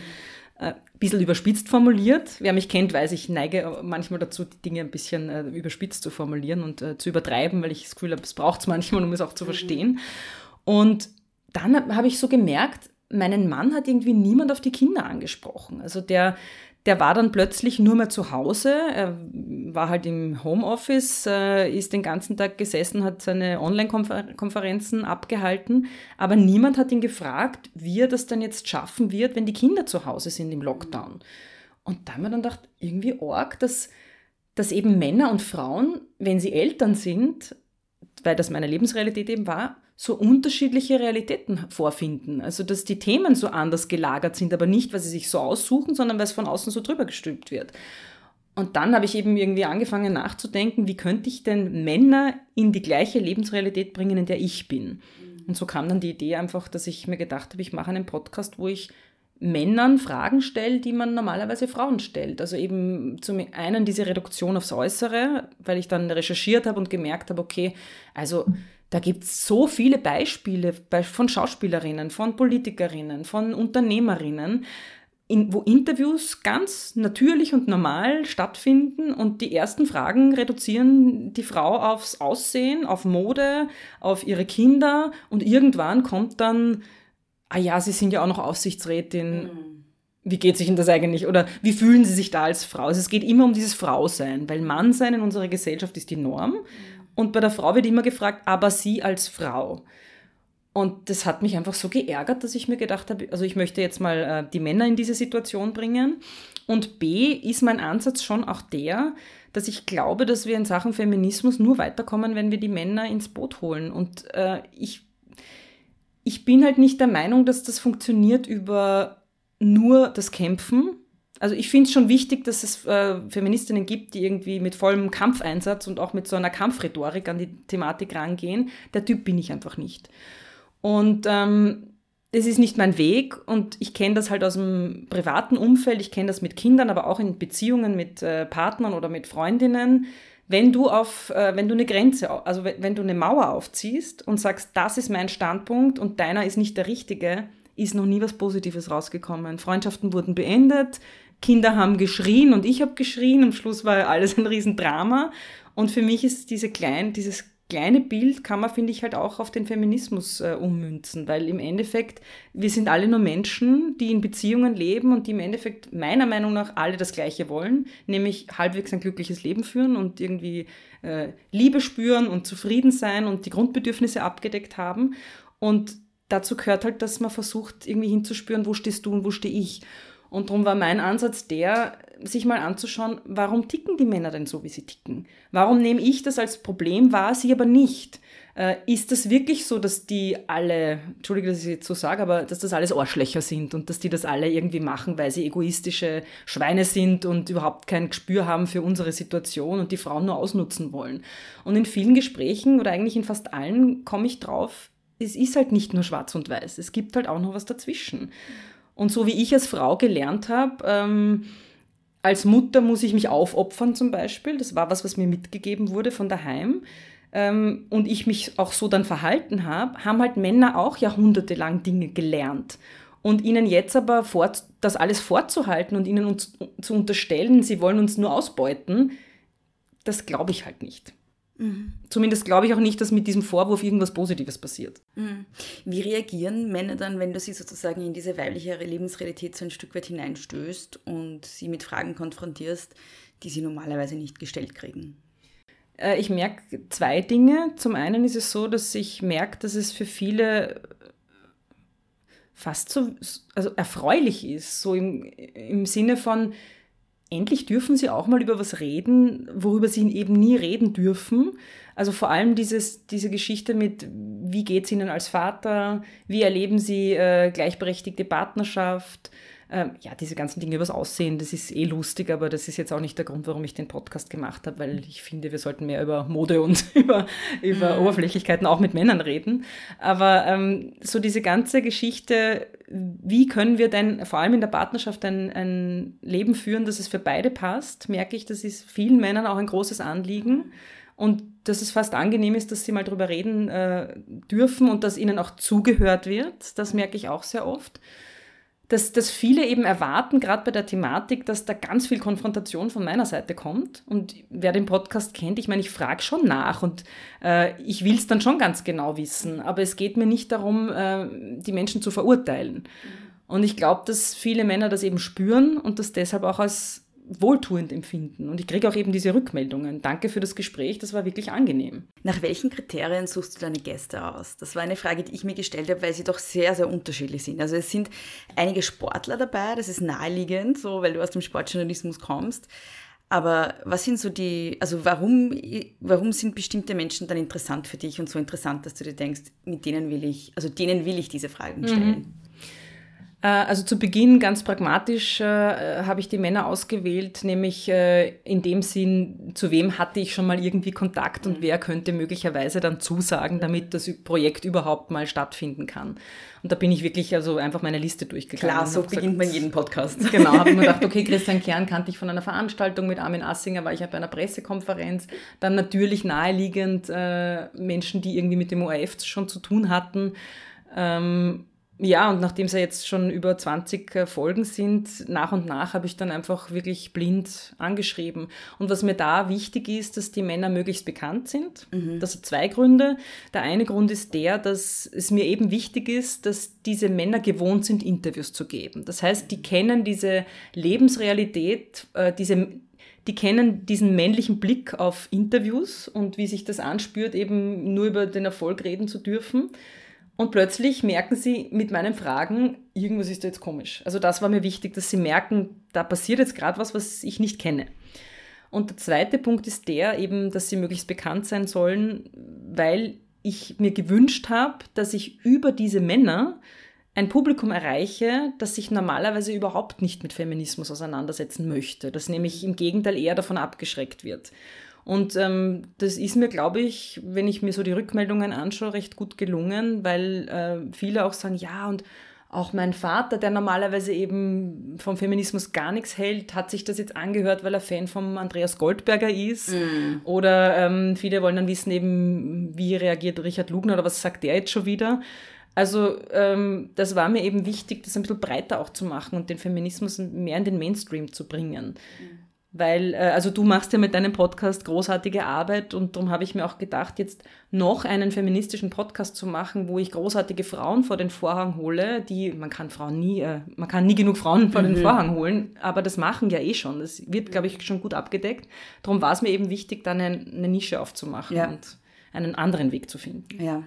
ein äh, bisschen überspitzt formuliert. Wer mich kennt, weiß, ich neige manchmal dazu, die Dinge ein bisschen äh, überspitzt zu formulieren und äh, zu übertreiben, weil ich das Gefühl habe, es braucht es manchmal, um es auch zu mhm. verstehen. Und dann habe ich so gemerkt, meinen Mann hat irgendwie niemand auf die Kinder angesprochen. Also der, der war dann plötzlich nur mehr zu Hause. Er war halt im Homeoffice, äh, ist den ganzen Tag gesessen, hat seine Online-Konferenzen abgehalten. Aber niemand hat ihn gefragt, wie er das dann jetzt schaffen wird, wenn die Kinder zu Hause sind im Lockdown. Und da haben wir dann gedacht, irgendwie arg, dass, dass eben Männer und Frauen, wenn sie Eltern sind, weil das meine Lebensrealität eben war, so unterschiedliche Realitäten vorfinden. Also dass die Themen so anders gelagert sind, aber nicht, weil sie sich so aussuchen, sondern weil es von außen so drüber gestülpt wird. Und dann habe ich eben irgendwie angefangen nachzudenken, wie könnte ich denn Männer in die gleiche Lebensrealität bringen, in der ich bin. Und so kam dann die Idee einfach, dass ich mir gedacht habe, ich mache einen Podcast, wo ich Männern Fragen stelle, die man normalerweise Frauen stellt. Also eben zum einen diese Reduktion aufs Äußere, weil ich dann recherchiert habe und gemerkt habe, okay, also da gibt es so viele Beispiele von Schauspielerinnen, von Politikerinnen, von Unternehmerinnen, in, wo Interviews ganz natürlich und normal stattfinden und die ersten Fragen reduzieren die Frau aufs Aussehen, auf Mode, auf ihre Kinder und irgendwann kommt dann, ah ja, sie sind ja auch noch Aufsichtsrätin. Mhm. Wie geht sich denn das eigentlich? Oder wie fühlen Sie sich da als Frau? Also es geht immer um dieses Frausein, weil Mannsein in unserer Gesellschaft ist die Norm. Mhm. Und bei der Frau wird immer gefragt, aber sie als Frau. Und das hat mich einfach so geärgert, dass ich mir gedacht habe, also ich möchte jetzt mal äh, die Männer in diese Situation bringen. Und B ist mein Ansatz schon auch der, dass ich glaube, dass wir in Sachen Feminismus nur weiterkommen, wenn wir die Männer ins Boot holen. Und äh, ich, ich bin halt nicht der Meinung, dass das funktioniert über nur das Kämpfen, also ich finde es schon wichtig, dass es äh, Feministinnen gibt, die irgendwie mit vollem Kampfeinsatz und auch mit so einer Kampfrhetorik an die Thematik rangehen. Der Typ bin ich einfach nicht. Und ähm, es ist nicht mein Weg und ich kenne das halt aus dem privaten Umfeld, ich kenne das mit Kindern, aber auch in Beziehungen mit äh, Partnern oder mit Freundinnen. Wenn du auf, äh, wenn du eine Grenze, also wenn du eine Mauer aufziehst und sagst, das ist mein Standpunkt und deiner ist nicht der richtige, ist noch nie was Positives rausgekommen. Freundschaften wurden beendet, Kinder haben geschrien und ich habe geschrien. Am Schluss war alles ein Riesendrama. Und für mich ist diese klein, dieses kleine Bild kann man, finde ich, halt auch auf den Feminismus äh, ummünzen, weil im Endeffekt, wir sind alle nur Menschen, die in Beziehungen leben und die im Endeffekt meiner Meinung nach alle das Gleiche wollen, nämlich halbwegs ein glückliches Leben führen und irgendwie äh, Liebe spüren und zufrieden sein und die Grundbedürfnisse abgedeckt haben. Und dazu gehört halt, dass man versucht, irgendwie hinzuspüren, wo stehst du und wo stehe ich. Und darum war mein Ansatz der, sich mal anzuschauen, warum ticken die Männer denn so, wie sie ticken? Warum nehme ich das als Problem wahr, sie aber nicht? Äh, ist das wirklich so, dass die alle, entschuldige, dass ich jetzt so sage, aber dass das alles Arschlöcher sind und dass die das alle irgendwie machen, weil sie egoistische Schweine sind und überhaupt kein Gespür haben für unsere Situation und die Frauen nur ausnutzen wollen? Und in vielen Gesprächen oder eigentlich in fast allen komme ich drauf, es ist halt nicht nur schwarz und weiß, es gibt halt auch noch was dazwischen. Und so wie ich als Frau gelernt habe, ähm, als Mutter muss ich mich aufopfern zum Beispiel. Das war was, was mir mitgegeben wurde von daheim. Ähm, und ich mich auch so dann verhalten habe, haben halt Männer auch jahrhundertelang Dinge gelernt. Und ihnen jetzt aber fort, das alles vorzuhalten und ihnen uns zu unterstellen, sie wollen uns nur ausbeuten, das glaube ich halt nicht. Mhm. Zumindest glaube ich auch nicht, dass mit diesem Vorwurf irgendwas Positives passiert. Mhm. Wie reagieren Männer dann, wenn du sie sozusagen in diese weiblichere Lebensrealität so ein Stück weit hineinstößt und sie mit Fragen konfrontierst, die sie normalerweise nicht gestellt kriegen? Äh, ich merke zwei Dinge. Zum einen ist es so, dass ich merke, dass es für viele fast so also erfreulich ist, so im, im Sinne von, endlich dürfen sie auch mal über was reden, worüber sie eben nie reden dürfen. Also vor allem dieses, diese Geschichte mit, wie geht es ihnen als Vater, wie erleben sie äh, gleichberechtigte Partnerschaft, ähm, ja, diese ganzen Dinge übers Aussehen, das ist eh lustig, aber das ist jetzt auch nicht der Grund, warum ich den Podcast gemacht habe, weil ich finde, wir sollten mehr über Mode und über, über mhm. Oberflächlichkeiten auch mit Männern reden. Aber ähm, so diese ganze Geschichte, wie können wir denn vor allem in der Partnerschaft ein, ein Leben führen, dass es für beide passt, merke ich, das ist vielen Männern auch ein großes Anliegen. Und dass es fast angenehm ist, dass sie mal darüber reden äh, dürfen und dass ihnen auch zugehört wird. Das merke ich auch sehr oft dass, dass viele eben erwarten, gerade bei der Thematik, dass da ganz viel Konfrontation von meiner Seite kommt. Und wer den Podcast kennt, ich meine, ich frage schon nach und äh, ich will es dann schon ganz genau wissen. Aber es geht mir nicht darum, äh, die Menschen zu verurteilen. Und ich glaube, dass viele Männer das eben spüren und das deshalb auch als wohltuend empfinden. Und ich kriege auch eben diese Rückmeldungen. Danke für das Gespräch, das war wirklich angenehm. Nach welchen Kriterien suchst du deine Gäste aus? Das war eine Frage, die ich mir gestellt habe, weil sie doch sehr, sehr unterschiedlich sind. Also es sind einige Sportler dabei, das ist naheliegend, so weil du aus dem Sportjournalismus kommst. Aber was sind so die, also warum, warum sind bestimmte Menschen dann interessant für dich und so interessant, dass du dir denkst, mit denen will ich, also denen will ich diese Fragen stellen? Mhm. Äh, also zu Beginn ganz pragmatisch äh, habe ich die Männer ausgewählt, nämlich äh, in dem Sinn, zu wem hatte ich schon mal irgendwie Kontakt und mhm. wer könnte möglicherweise dann zusagen, damit das Projekt überhaupt mal stattfinden kann. Und da bin ich wirklich also einfach meine Liste durchgegangen. Klar, so beginnt man jeden Podcast. Genau, habe mir gedacht, okay, Christian Kern kannte ich von einer Veranstaltung mit Armin Assinger, war ich bei einer Pressekonferenz. Dann natürlich naheliegend äh, Menschen, die irgendwie mit dem ORF schon zu tun hatten. Ähm, ja, und nachdem es ja jetzt schon über 20 äh, Folgen sind, nach und nach habe ich dann einfach wirklich blind angeschrieben. Und was mir da wichtig ist, dass die Männer möglichst bekannt sind. Mhm. Das hat zwei Gründe. Der eine Grund ist der, dass es mir eben wichtig ist, dass diese Männer gewohnt sind, Interviews zu geben. Das heißt, die kennen diese Lebensrealität, äh, diese die kennen diesen männlichen Blick auf Interviews und wie sich das anspürt, eben nur über den Erfolg reden zu dürfen. Und plötzlich merken sie mit meinen Fragen, irgendwas ist da jetzt komisch. Also das war mir wichtig, dass sie merken, da passiert jetzt gerade was, was ich nicht kenne. Und der zweite Punkt ist der eben, dass sie möglichst bekannt sein sollen, weil ich mir gewünscht habe, dass ich über diese Männer ein Publikum erreiche, das sich normalerweise überhaupt nicht mit Feminismus auseinandersetzen möchte, das nämlich im Gegenteil eher davon abgeschreckt wird. Und ähm, das ist mir, glaube ich, wenn ich mir so die Rückmeldungen anschaue, recht gut gelungen, weil äh, viele auch sagen, ja, und auch mein Vater, der normalerweise eben vom Feminismus gar nichts hält, hat sich das jetzt angehört, weil er Fan von Andreas Goldberger ist. Mm. Oder ähm, viele wollen dann wissen eben, wie reagiert Richard Lugner oder was sagt der jetzt schon wieder. Also ähm, das war mir eben wichtig, das ein bisschen breiter auch zu machen und den Feminismus mehr in den Mainstream zu bringen. Mm. Weil, äh, also du machst ja mit deinem Podcast großartige Arbeit und darum habe ich mir auch gedacht, jetzt noch einen feministischen Podcast zu machen, wo ich großartige Frauen vor den Vorhang hole, die, man kann Frauen nie, äh, man kann nie genug Frauen vor mhm. den Vorhang holen, aber das machen ja eh schon. Das wird, glaube ich, schon gut abgedeckt. Darum war es mir eben wichtig, dann eine, eine Nische aufzumachen ja. und einen anderen Weg zu finden. Ja.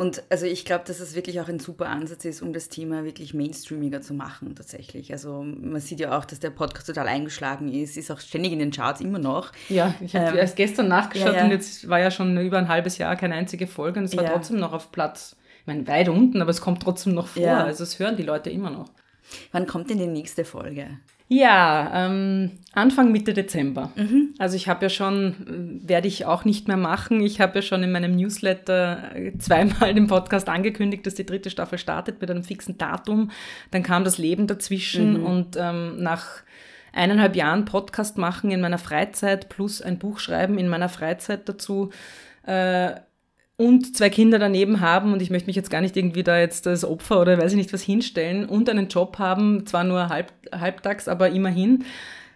Und also ich glaube, dass es wirklich auch ein super Ansatz ist, um das Thema wirklich mainstreamiger zu machen tatsächlich. Also man sieht ja auch, dass der Podcast total eingeschlagen ist, ist auch ständig in den Charts immer noch. Ja, ich habe ähm, erst gestern nachgeschaut ja, ja. und jetzt war ja schon über ein halbes Jahr keine einzige Folge und es war ja. trotzdem noch auf Platz, ich meine, weit unten, aber es kommt trotzdem noch vor. Also es hören die Leute immer noch. Wann kommt denn die nächste Folge? Ja, ähm, Anfang Mitte Dezember. Mhm. Also ich habe ja schon, werde ich auch nicht mehr machen. Ich habe ja schon in meinem Newsletter äh, zweimal den Podcast angekündigt, dass die dritte Staffel startet mit einem fixen Datum. Dann kam das Leben dazwischen mhm. und ähm, nach eineinhalb Jahren Podcast machen in meiner Freizeit plus ein Buch schreiben in meiner Freizeit dazu. Äh, und zwei Kinder daneben haben und ich möchte mich jetzt gar nicht irgendwie da jetzt als Opfer oder weiß ich nicht was hinstellen und einen Job haben, zwar nur halb, halbtags, aber immerhin.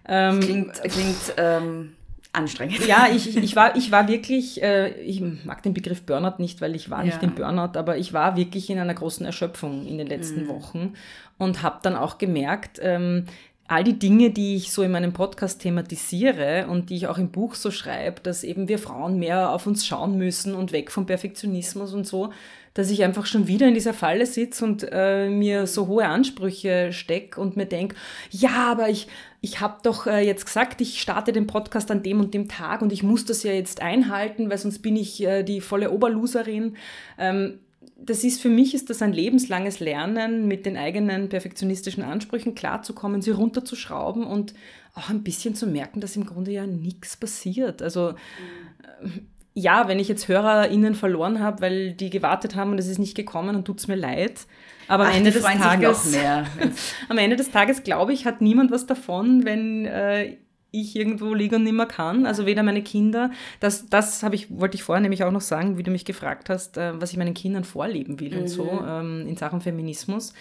Ähm, klingt klingt ähm, anstrengend. Ja, ich, ich, war, ich war wirklich, äh, ich mag den Begriff Burnout nicht, weil ich war ja. nicht im Burnout, aber ich war wirklich in einer großen Erschöpfung in den letzten mhm. Wochen und habe dann auch gemerkt, ähm, all die Dinge, die ich so in meinem Podcast thematisiere und die ich auch im Buch so schreibe, dass eben wir Frauen mehr auf uns schauen müssen und weg vom Perfektionismus und so, dass ich einfach schon wieder in dieser Falle sitze und äh, mir so hohe Ansprüche stecke und mir denke, ja, aber ich, ich habe doch äh, jetzt gesagt, ich starte den Podcast an dem und dem Tag und ich muss das ja jetzt einhalten, weil sonst bin ich äh, die volle Oberloserin. Ähm, das ist für mich ist das ein lebenslanges Lernen, mit den eigenen perfektionistischen Ansprüchen klarzukommen, sie runterzuschrauben und auch ein bisschen zu merken, dass im Grunde ja nichts passiert. Also äh, ja, wenn ich jetzt HörerInnen verloren habe, weil die gewartet haben und es ist nicht gekommen und tut es mir leid. Aber am Ach, Ende des Tages, am Ende des Tages, glaube ich, hat niemand was davon, wenn äh, ich irgendwo liege und nicht mehr kann. Also weder meine Kinder, das, das habe ich, wollte ich vorher nämlich auch noch sagen, wie du mich gefragt hast, äh, was ich meinen Kindern vorleben will mhm. und so mhm. ähm, in Sachen Feminismus.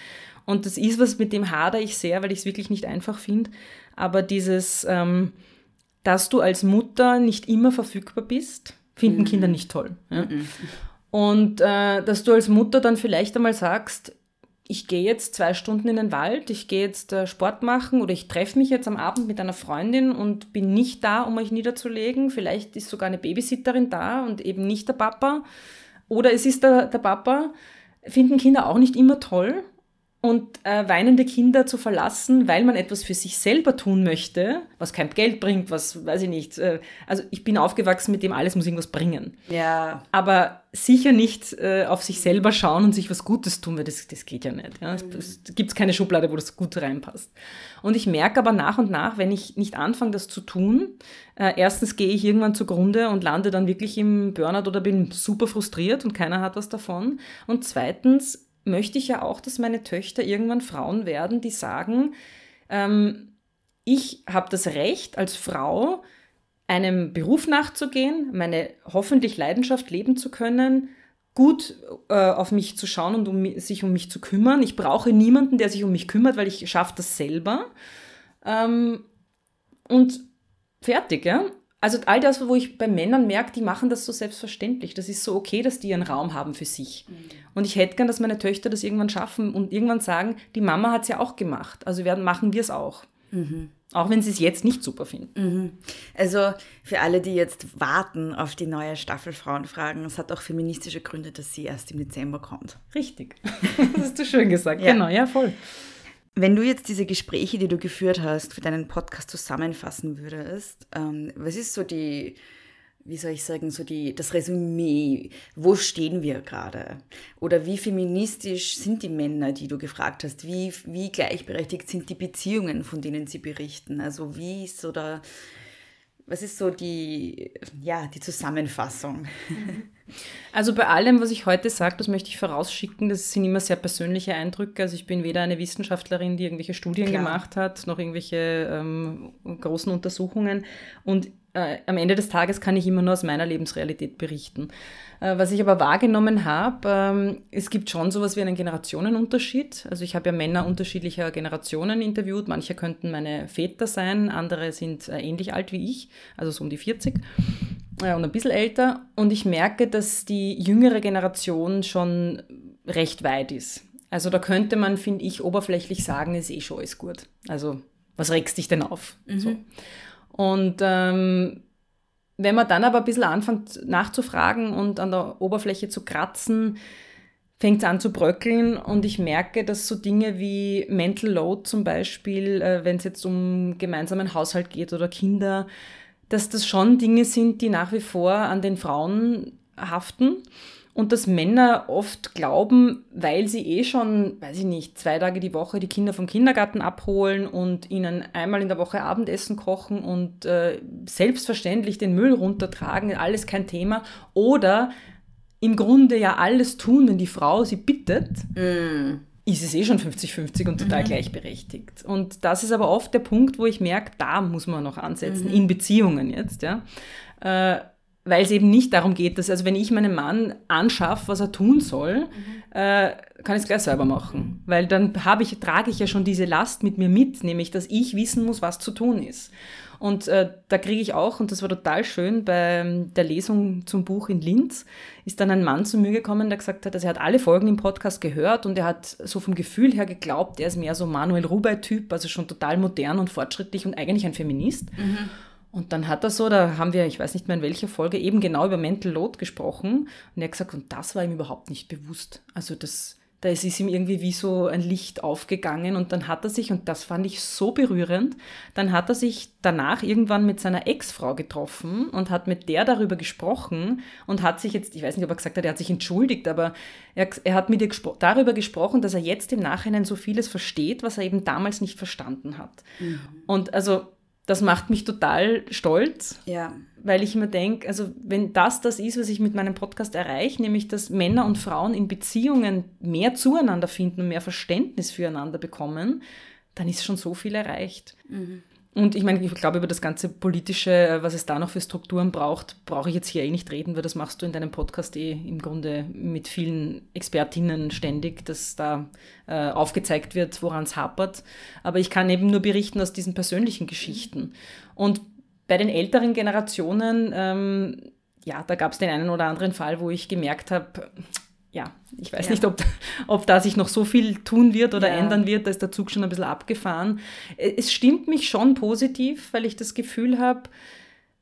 Und das ist was, mit dem hader ich sehr, weil ich es wirklich nicht einfach finde. Aber dieses, ähm, dass du als Mutter nicht immer verfügbar bist, finden mhm. Kinder nicht toll. Ja? Mhm. Und äh, dass du als Mutter dann vielleicht einmal sagst, ich gehe jetzt zwei Stunden in den Wald, ich gehe jetzt äh, Sport machen oder ich treffe mich jetzt am Abend mit einer Freundin und bin nicht da, um euch niederzulegen. Vielleicht ist sogar eine Babysitterin da und eben nicht der Papa. Oder es ist der, der Papa. Finden Kinder auch nicht immer toll. Und äh, weinende Kinder zu verlassen, weil man etwas für sich selber tun möchte, was kein Geld bringt, was weiß ich nicht. Äh, also ich bin aufgewachsen mit dem, alles muss irgendwas bringen. Ja. Aber sicher nicht äh, auf sich selber schauen und sich was Gutes tun, weil das, das geht ja nicht. Ja? Es, es gibt keine Schublade, wo das gut reinpasst. Und ich merke aber nach und nach, wenn ich nicht anfange, das zu tun, äh, erstens gehe ich irgendwann zugrunde und lande dann wirklich im Burnout oder bin super frustriert und keiner hat was davon. Und zweitens möchte ich ja auch, dass meine Töchter irgendwann Frauen werden, die sagen, ähm, ich habe das Recht als Frau, einem Beruf nachzugehen, meine hoffentlich Leidenschaft leben zu können, gut äh, auf mich zu schauen und um, sich um mich zu kümmern. Ich brauche niemanden, der sich um mich kümmert, weil ich schaffe das selber. Ähm, und fertig, ja. Also all das, wo ich bei Männern merke, die machen das so selbstverständlich. Das ist so okay, dass die ihren Raum haben für sich. Mhm. Und ich hätte gern, dass meine Töchter das irgendwann schaffen und irgendwann sagen, die Mama hat es ja auch gemacht. Also werden, machen wir es auch. Mhm. Auch wenn sie es jetzt nicht super finden. Mhm. Also für alle, die jetzt warten auf die neue Staffel Frauenfragen, es hat auch feministische Gründe, dass sie erst im Dezember kommt. Richtig. das hast du schön gesagt. Ja. Genau, ja, voll. Wenn du jetzt diese Gespräche, die du geführt hast, für deinen Podcast zusammenfassen würdest, ähm, was ist so die, wie soll ich sagen, so die, das Resümee? Wo stehen wir gerade? Oder wie feministisch sind die Männer, die du gefragt hast? Wie, wie gleichberechtigt sind die Beziehungen, von denen sie berichten? Also wie ist so da, was ist so die, ja, die Zusammenfassung? Also bei allem, was ich heute sage, das möchte ich vorausschicken, das sind immer sehr persönliche Eindrücke. Also ich bin weder eine Wissenschaftlerin, die irgendwelche Studien Klar. gemacht hat, noch irgendwelche ähm, großen Untersuchungen. Und äh, am Ende des Tages kann ich immer nur aus meiner Lebensrealität berichten. Äh, was ich aber wahrgenommen habe, ähm, es gibt schon sowas wie einen Generationenunterschied. Also ich habe ja Männer unterschiedlicher Generationen interviewt. Manche könnten meine Väter sein, andere sind äh, ähnlich alt wie ich, also so um die 40 äh, und ein bisschen älter. Und ich merke, dass die jüngere Generation schon recht weit ist. Also da könnte man, finde ich, oberflächlich sagen, ist eh schon alles gut. Also was regst dich denn auf? Mhm. So. Und ähm, wenn man dann aber ein bisschen anfängt nachzufragen und an der Oberfläche zu kratzen, fängt es an zu bröckeln. Und ich merke, dass so Dinge wie Mental Load zum Beispiel, äh, wenn es jetzt um gemeinsamen Haushalt geht oder Kinder, dass das schon Dinge sind, die nach wie vor an den Frauen haften und dass Männer oft glauben, weil sie eh schon, weiß ich nicht, zwei Tage die Woche die Kinder vom Kindergarten abholen und ihnen einmal in der Woche Abendessen kochen und äh, selbstverständlich den Müll runtertragen, alles kein Thema. Oder im Grunde ja alles tun, wenn die Frau sie bittet. Mm ist es eh schon 50-50 und total mhm. gleichberechtigt. Und das ist aber oft der Punkt, wo ich merke, da muss man noch ansetzen, mhm. in Beziehungen jetzt, ja. Äh, weil es eben nicht darum geht, dass, also wenn ich meinem Mann anschaffe, was er tun soll, mhm. äh, kann ich es gleich selber machen. Weil dann habe ich, trage ich ja schon diese Last mit mir mit, nämlich, dass ich wissen muss, was zu tun ist. Und äh, da kriege ich auch, und das war total schön, bei der Lesung zum Buch in Linz, ist dann ein Mann zu mir gekommen, der gesagt hat, also er hat alle Folgen im Podcast gehört und er hat so vom Gefühl her geglaubt, er ist mehr so Manuel Rubey-Typ, also schon total modern und fortschrittlich und eigentlich ein Feminist. Mhm. Und dann hat er so, da haben wir, ich weiß nicht mehr in welcher Folge, eben genau über Mental Load gesprochen. Und er hat gesagt, und das war ihm überhaupt nicht bewusst. Also das, da ist ihm irgendwie wie so ein Licht aufgegangen und dann hat er sich, und das fand ich so berührend, dann hat er sich danach irgendwann mit seiner Ex-Frau getroffen und hat mit der darüber gesprochen und hat sich jetzt, ich weiß nicht, ob er gesagt hat, er hat sich entschuldigt, aber er, er hat mit ihr gespro darüber gesprochen, dass er jetzt im Nachhinein so vieles versteht, was er eben damals nicht verstanden hat. Mhm. Und also das macht mich total stolz, ja. weil ich mir denke, also wenn das das ist, was ich mit meinem Podcast erreiche, nämlich dass Männer und Frauen in Beziehungen mehr zueinander finden und mehr Verständnis füreinander bekommen, dann ist schon so viel erreicht. Mhm. Und ich meine, ich glaube, über das ganze Politische, äh, was es da noch für Strukturen braucht, brauche ich jetzt hier eh nicht reden, weil das machst du in deinem Podcast eh im Grunde mit vielen Expertinnen ständig, dass da äh, aufgezeigt wird, woran es hapert. Aber ich kann eben nur berichten aus diesen persönlichen Geschichten. Und bei den älteren Generationen, ähm, ja, da gab es den einen oder anderen Fall, wo ich gemerkt habe, ja, ich weiß ja. nicht, ob, ob da sich noch so viel tun wird oder ja. ändern wird, da ist der Zug schon ein bisschen abgefahren. Es stimmt mich schon positiv, weil ich das Gefühl habe,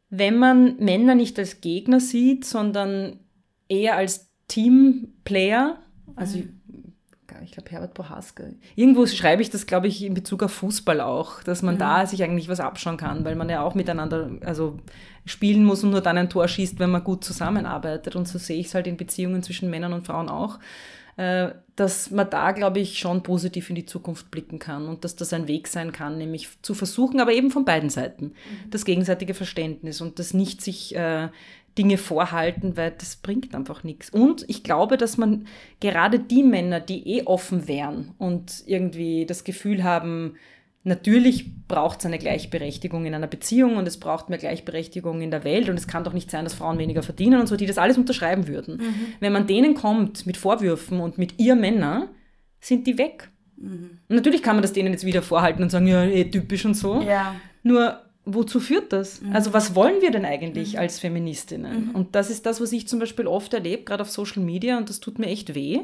wenn man Männer nicht als Gegner sieht, sondern eher als Teamplayer, also mhm ich glaube Herbert Bohaska. Irgendwo schreibe ich das, glaube ich, in Bezug auf Fußball auch, dass man mhm. da sich eigentlich was abschauen kann, weil man ja auch miteinander also spielen muss und nur dann ein Tor schießt, wenn man gut zusammenarbeitet. Und so sehe ich es halt in Beziehungen zwischen Männern und Frauen auch, äh, dass man da, glaube ich, schon positiv in die Zukunft blicken kann und dass das ein Weg sein kann, nämlich zu versuchen, aber eben von beiden Seiten, mhm. das gegenseitige Verständnis und das nicht sich äh, Dinge vorhalten, weil das bringt einfach nichts. Und ich glaube, dass man gerade die Männer, die eh offen wären und irgendwie das Gefühl haben, natürlich braucht es eine Gleichberechtigung in einer Beziehung und es braucht mehr Gleichberechtigung in der Welt und es kann doch nicht sein, dass Frauen weniger verdienen und so, die das alles unterschreiben würden. Mhm. Wenn man denen kommt mit Vorwürfen und mit ihr Männer, sind die weg. Mhm. natürlich kann man das denen jetzt wieder vorhalten und sagen, ja, eh typisch und so. Ja. Nur wozu führt das? Mhm. Also was wollen wir denn eigentlich mhm. als Feministinnen? Mhm. Und das ist das, was ich zum Beispiel oft erlebe, gerade auf Social Media, und das tut mir echt weh,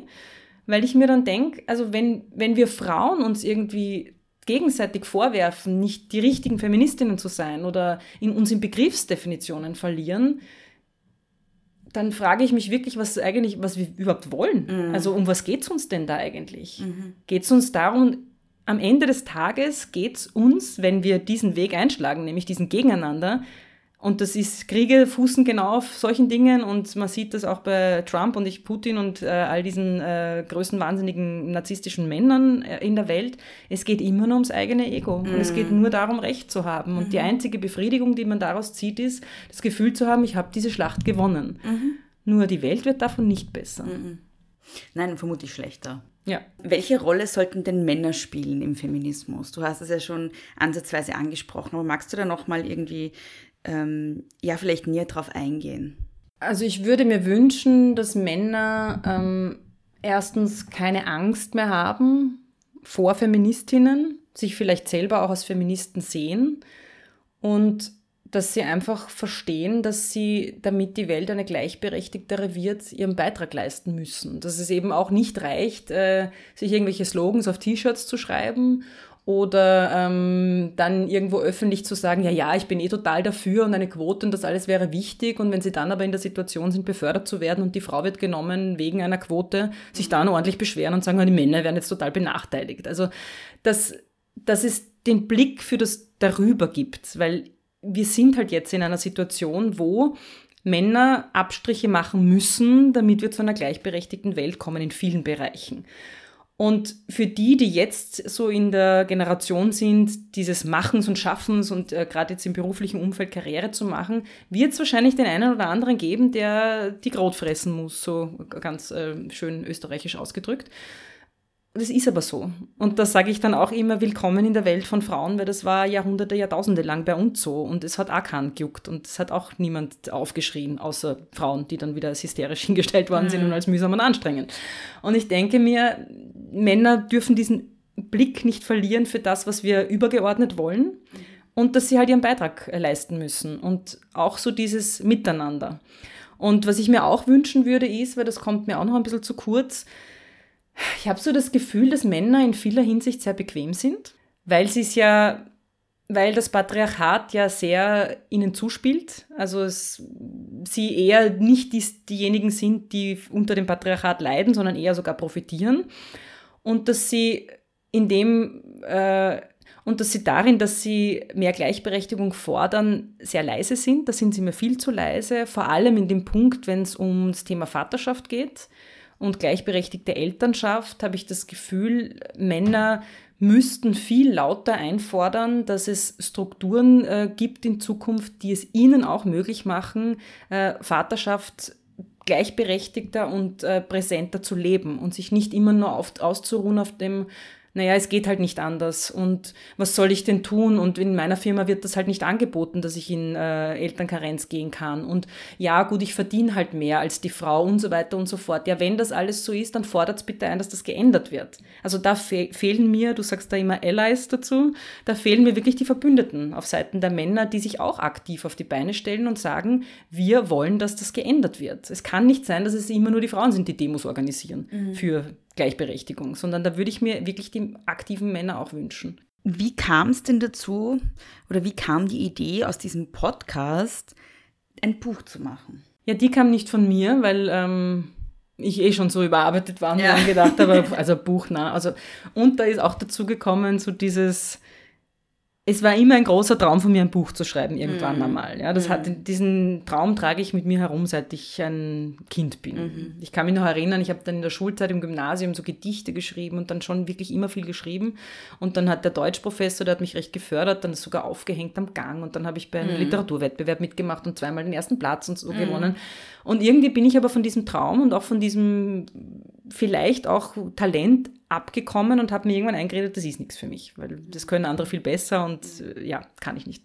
weil ich mir dann denke, also wenn, wenn wir Frauen uns irgendwie gegenseitig vorwerfen, nicht die richtigen Feministinnen zu sein oder in uns in Begriffsdefinitionen verlieren, dann frage ich mich wirklich, was eigentlich, was wir überhaupt wollen. Mhm. Also um was geht es uns denn da eigentlich? Mhm. Geht es uns darum, am Ende des Tages geht es uns, wenn wir diesen Weg einschlagen, nämlich diesen Gegeneinander, und das ist, Kriege fußen genau auf solchen Dingen und man sieht das auch bei Trump und ich Putin und äh, all diesen äh, größten wahnsinnigen narzisstischen Männern äh, in der Welt. Es geht immer nur ums eigene Ego mhm. und es geht mhm. nur darum, Recht zu haben. Und mhm. die einzige Befriedigung, die man daraus zieht, ist, das Gefühl zu haben, ich habe diese Schlacht gewonnen. Mhm. Nur die Welt wird davon nicht besser. Mhm. Nein, vermutlich schlechter. Ja. Welche Rolle sollten denn Männer spielen im Feminismus? Du hast es ja schon ansatzweise angesprochen, aber magst du da nochmal irgendwie, ähm, ja, vielleicht näher drauf eingehen? Also ich würde mir wünschen, dass Männer ähm, erstens keine Angst mehr haben vor Feministinnen, sich vielleicht selber auch als Feministen sehen und dass sie einfach verstehen, dass sie, damit die Welt eine gleichberechtigtere wird, ihren Beitrag leisten müssen. Dass es eben auch nicht reicht, äh, sich irgendwelche Slogans auf T-Shirts zu schreiben oder ähm, dann irgendwo öffentlich zu sagen, ja, ja, ich bin eh total dafür und eine Quote und das alles wäre wichtig. Und wenn sie dann aber in der Situation sind, befördert zu werden und die Frau wird genommen wegen einer Quote, sich dann ordentlich beschweren und sagen, die Männer werden jetzt total benachteiligt. Also, dass, dass es den Blick für das darüber gibt, weil wir sind halt jetzt in einer Situation, wo Männer Abstriche machen müssen, damit wir zu einer gleichberechtigten Welt kommen in vielen Bereichen. Und für die, die jetzt so in der Generation sind, dieses Machens und Schaffens und äh, gerade jetzt im beruflichen Umfeld Karriere zu machen, wird es wahrscheinlich den einen oder anderen geben, der die Grot fressen muss, so ganz äh, schön österreichisch ausgedrückt. Das ist aber so. Und das sage ich dann auch immer, willkommen in der Welt von Frauen, weil das war Jahrhunderte, Jahrtausende lang bei uns so. Und es hat auch keinen gejuckt. Und es hat auch niemand aufgeschrien, außer Frauen, die dann wieder als hysterisch hingestellt worden sind und als mühsam und anstrengend. Und ich denke mir, Männer dürfen diesen Blick nicht verlieren für das, was wir übergeordnet wollen. Und dass sie halt ihren Beitrag leisten müssen. Und auch so dieses Miteinander. Und was ich mir auch wünschen würde, ist, weil das kommt mir auch noch ein bisschen zu kurz, ich habe so das Gefühl, dass Männer in vieler Hinsicht sehr bequem sind, weil sie es ja, weil das Patriarchat ja sehr ihnen zuspielt. Also es, sie eher nicht die, diejenigen sind, die unter dem Patriarchat leiden, sondern eher sogar profitieren. Und dass sie in dem äh, und dass sie darin, dass sie mehr Gleichberechtigung fordern, sehr leise sind. Da sind sie mir viel zu leise, vor allem in dem Punkt, wenn es um das Thema Vaterschaft geht und gleichberechtigte Elternschaft habe ich das Gefühl, Männer müssten viel lauter einfordern, dass es Strukturen äh, gibt in Zukunft, die es ihnen auch möglich machen, äh, Vaterschaft gleichberechtigter und äh, präsenter zu leben und sich nicht immer nur auf, auszuruhen auf dem naja, es geht halt nicht anders und was soll ich denn tun? Und in meiner Firma wird das halt nicht angeboten, dass ich in äh, Elternkarenz gehen kann. Und ja, gut, ich verdiene halt mehr als die Frau und so weiter und so fort. Ja, wenn das alles so ist, dann fordert es bitte ein, dass das geändert wird. Also da fe fehlen mir, du sagst da immer Allies dazu, da fehlen mir wirklich die Verbündeten auf Seiten der Männer, die sich auch aktiv auf die Beine stellen und sagen, wir wollen, dass das geändert wird. Es kann nicht sein, dass es immer nur die Frauen sind, die Demos organisieren mhm. für Gleichberechtigung, sondern da würde ich mir wirklich die aktiven Männer auch wünschen. Wie kam es denn dazu oder wie kam die Idee aus diesem Podcast, ein Buch zu machen? Ja, die kam nicht von mir, weil ähm, ich eh schon so überarbeitet war und ja. gedacht habe, also Buch, na, also und da ist auch dazu gekommen, so dieses es war immer ein großer Traum von mir, ein Buch zu schreiben, irgendwann mm. einmal. Ja, das mm. hat, diesen Traum trage ich mit mir herum, seit ich ein Kind bin. Mm Ich kann mich noch erinnern, ich habe dann in der Schulzeit im Gymnasium so Gedichte geschrieben und dann schon wirklich immer viel geschrieben. Und dann hat der Deutschprofessor, der hat mich recht gefördert, dann sogar aufgehängt am Gang. Und dann habe ich bei einem mhm. Literaturwettbewerb mitgemacht und zweimal den ersten Platz und so mhm. gewonnen. Und irgendwie bin ich aber von diesem Traum und auch von diesem vielleicht auch Talent abgekommen und habe mir irgendwann eingeredet, das ist nichts für mich, weil das können andere viel besser und äh, ja, kann ich nicht.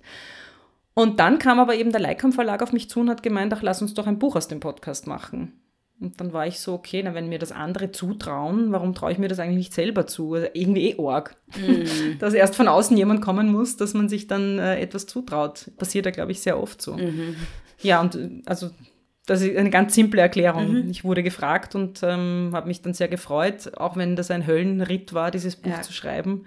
Und dann kam aber eben der Leikam Verlag auf mich zu und hat gemeint, ach, lass uns doch ein Buch aus dem Podcast machen. Und dann war ich so, okay, na, wenn mir das andere zutrauen, warum traue ich mir das eigentlich nicht selber zu? Also irgendwie eh arg. Mm. dass erst von außen jemand kommen muss, dass man sich dann äh, etwas zutraut. Passiert ja, glaube ich, sehr oft so. Mhm. Ja, und äh, also das ist eine ganz simple Erklärung. Mhm. Ich wurde gefragt und ähm, habe mich dann sehr gefreut, auch wenn das ein Höllenritt war, dieses Buch ja. zu schreiben.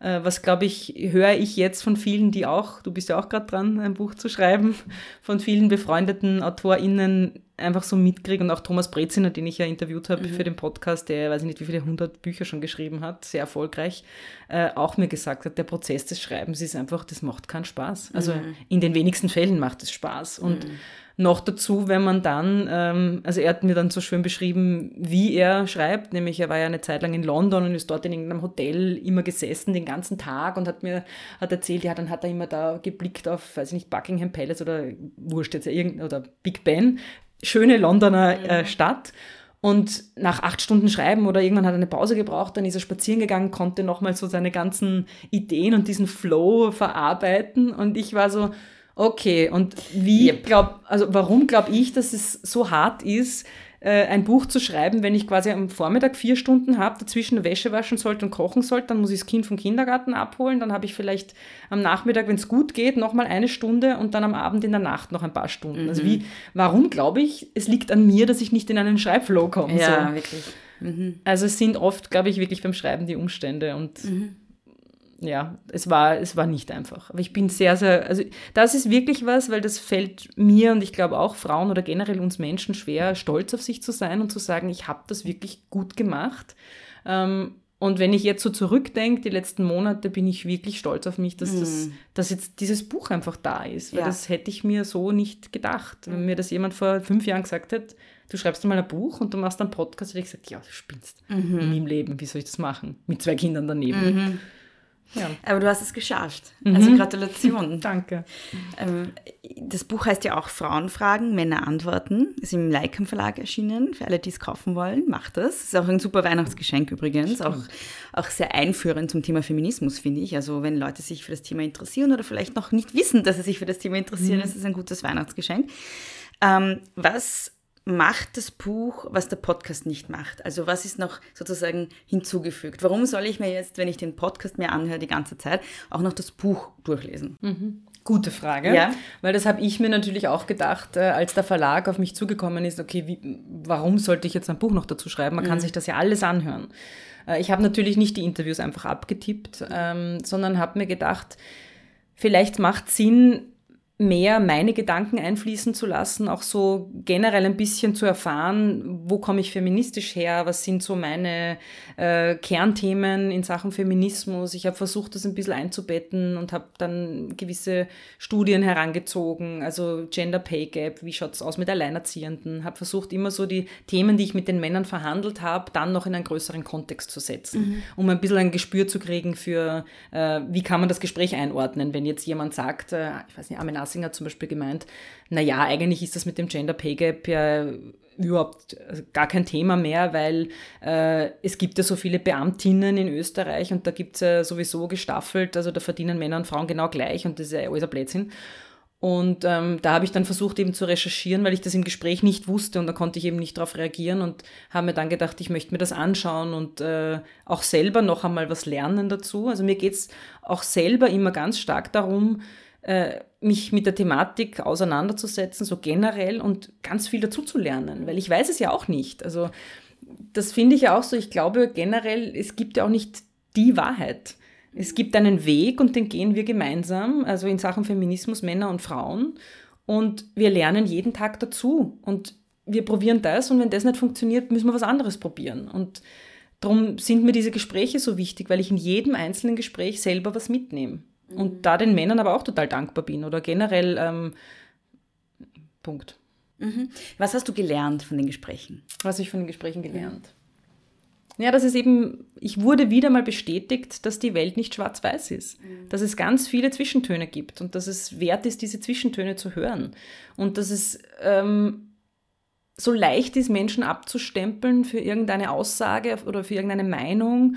Äh, was, glaube ich, höre ich jetzt von vielen, die auch, du bist ja auch gerade dran, ein Buch zu schreiben, von vielen befreundeten AutorInnen einfach so mitkriege und auch Thomas Breziner, den ich ja interviewt habe mhm. für den Podcast, der weiß ich nicht, wie viele hundert Bücher schon geschrieben hat, sehr erfolgreich, äh, auch mir gesagt hat, der Prozess des Schreibens ist einfach, das macht keinen Spaß. Also mhm. in den wenigsten Fällen macht es Spaß. Und mhm noch dazu, wenn man dann, ähm, also er hat mir dann so schön beschrieben, wie er schreibt, nämlich er war ja eine Zeit lang in London und ist dort in irgendeinem Hotel immer gesessen den ganzen Tag und hat mir hat erzählt, ja, dann hat er immer da geblickt auf, weiß ich nicht, Buckingham Palace oder wurscht jetzt, irgendein, oder Big Ben, schöne Londoner äh, mhm. Stadt. Und nach acht Stunden Schreiben oder irgendwann hat er eine Pause gebraucht, dann ist er spazieren gegangen, konnte nochmal so seine ganzen Ideen und diesen Flow verarbeiten. Und ich war so, Okay, und wie yep. glaub, also warum glaube ich, dass es so hart ist, äh, ein Buch zu schreiben, wenn ich quasi am Vormittag vier Stunden habe, dazwischen Wäsche waschen sollte und kochen sollte, dann muss ich das Kind vom Kindergarten abholen, dann habe ich vielleicht am Nachmittag, wenn es gut geht, nochmal eine Stunde und dann am Abend in der Nacht noch ein paar Stunden. Mhm. Also wie, warum glaube ich, es liegt an mir, dass ich nicht in einen Schreibflow komme? Ja, so. wirklich. Mhm. Also es sind oft, glaube ich, wirklich beim Schreiben die Umstände und mhm ja, es war, es war nicht einfach. Aber ich bin sehr, sehr, also das ist wirklich was, weil das fällt mir und ich glaube auch Frauen oder generell uns Menschen schwer, stolz auf sich zu sein und zu sagen, ich habe das wirklich gut gemacht. Ähm, und wenn ich jetzt so zurückdenke, die letzten Monate, bin ich wirklich stolz auf mich, dass, das, hm. dass jetzt dieses Buch einfach da ist. Weil ja. das hätte ich mir so nicht gedacht. Wenn mir das jemand vor fünf Jahren gesagt hätte, du schreibst mal ein Buch und du machst einen Podcast, hätte ich gesagt, ja, du spinnst. Mhm. In meinem Leben, wie soll ich das machen? Mit zwei Kindern daneben. Mhm Ja. Aber du hast es geschafft. Also Mhm. Gratulation. Danke. Ähm, Das Buch heißt ja auch Frauenfragen, Männer antworten. Ist im Leikam Verlag erschienen. Für alle, die es kaufen wollen, macht das. Ist auch ein super Weihnachtsgeschenk übrigens. Auch, auch sehr einführend zum Thema Feminismus, finde ich. Also wenn Leute sich für das Thema interessieren oder vielleicht noch nicht wissen, dass sie sich für das Thema interessieren, ist es ein gutes Weihnachtsgeschenk. Ähm, was macht das Buch, was der Podcast nicht macht? Also was ist noch sozusagen hinzugefügt? Warum soll ich mir jetzt, wenn ich den Podcast mir anhöre die ganze Zeit, auch noch das Buch durchlesen? Gute Frage. Ja. Weil das habe ich mir natürlich auch gedacht, äh, als der Verlag auf mich zugekommen ist, okay, wie, warum sollte ich jetzt ein Buch noch dazu schreiben? Man kann sich das ja alles anhören. Äh, ich habe natürlich nicht die Interviews einfach abgetippt, ähm, sondern habe mir gedacht, vielleicht macht Sinn, mehr meine Gedanken einfließen zu lassen, auch so generell ein bisschen zu erfahren, wo komme ich feministisch her, was sind so meine äh, Kernthemen in Sachen Feminismus. Ich habe versucht, das ein bisschen einzubetten und habe dann gewisse Studien herangezogen, also Gender Pay Gap, wie schaut es aus mit Alleinerziehenden, habe versucht, immer so die Themen, die ich mit den Männern verhandelt habe, dann noch in einen größeren Kontext zu setzen, um ein bisschen ein Gespür zu kriegen für, äh, wie kann man das Gespräch einordnen, wenn jetzt jemand sagt, äh, ich weiß nicht, Armin Hat zum Beispiel gemeint, naja, eigentlich ist das mit dem Gender Pay Gap ja überhaupt gar kein Thema mehr, weil äh, es gibt ja so viele Beamtinnen in Österreich und da gibt es ja sowieso gestaffelt, also da verdienen Männer und Frauen genau gleich und das ist ja alles ein Blödsinn. Und ähm, da habe ich dann versucht eben zu recherchieren, weil ich das im Gespräch nicht wusste und da konnte ich eben nicht darauf reagieren und habe mir dann gedacht, ich möchte mir das anschauen und äh, auch selber noch einmal was lernen dazu. Also mir geht es auch selber immer ganz stark darum, mich mit der Thematik auseinanderzusetzen, so generell und ganz viel dazu zu lernen, weil ich weiß es ja auch nicht. Also das finde ich ja auch so, ich glaube generell, es gibt ja auch nicht die Wahrheit. Es gibt einen Weg und den gehen wir gemeinsam, also in Sachen Feminismus, Männer und Frauen. Und wir lernen jeden Tag dazu. Und wir probieren das und wenn das nicht funktioniert, müssen wir was anderes probieren. Und darum sind mir diese Gespräche so wichtig, weil ich in jedem einzelnen Gespräch selber was mitnehme. Und da den Männern aber auch total dankbar bin oder generell ähm, Punkt. Mhm. Was hast du gelernt von den Gesprächen? Was habe ich von den Gesprächen gelernt? Ja, das ist eben, ich wurde wieder mal bestätigt, dass die Welt nicht schwarz-weiß ist. Dass es ganz viele Zwischentöne gibt und dass es wert ist, diese Zwischentöne zu hören. Und dass es ähm, so leicht ist, Menschen abzustempeln für irgendeine Aussage oder für irgendeine Meinung.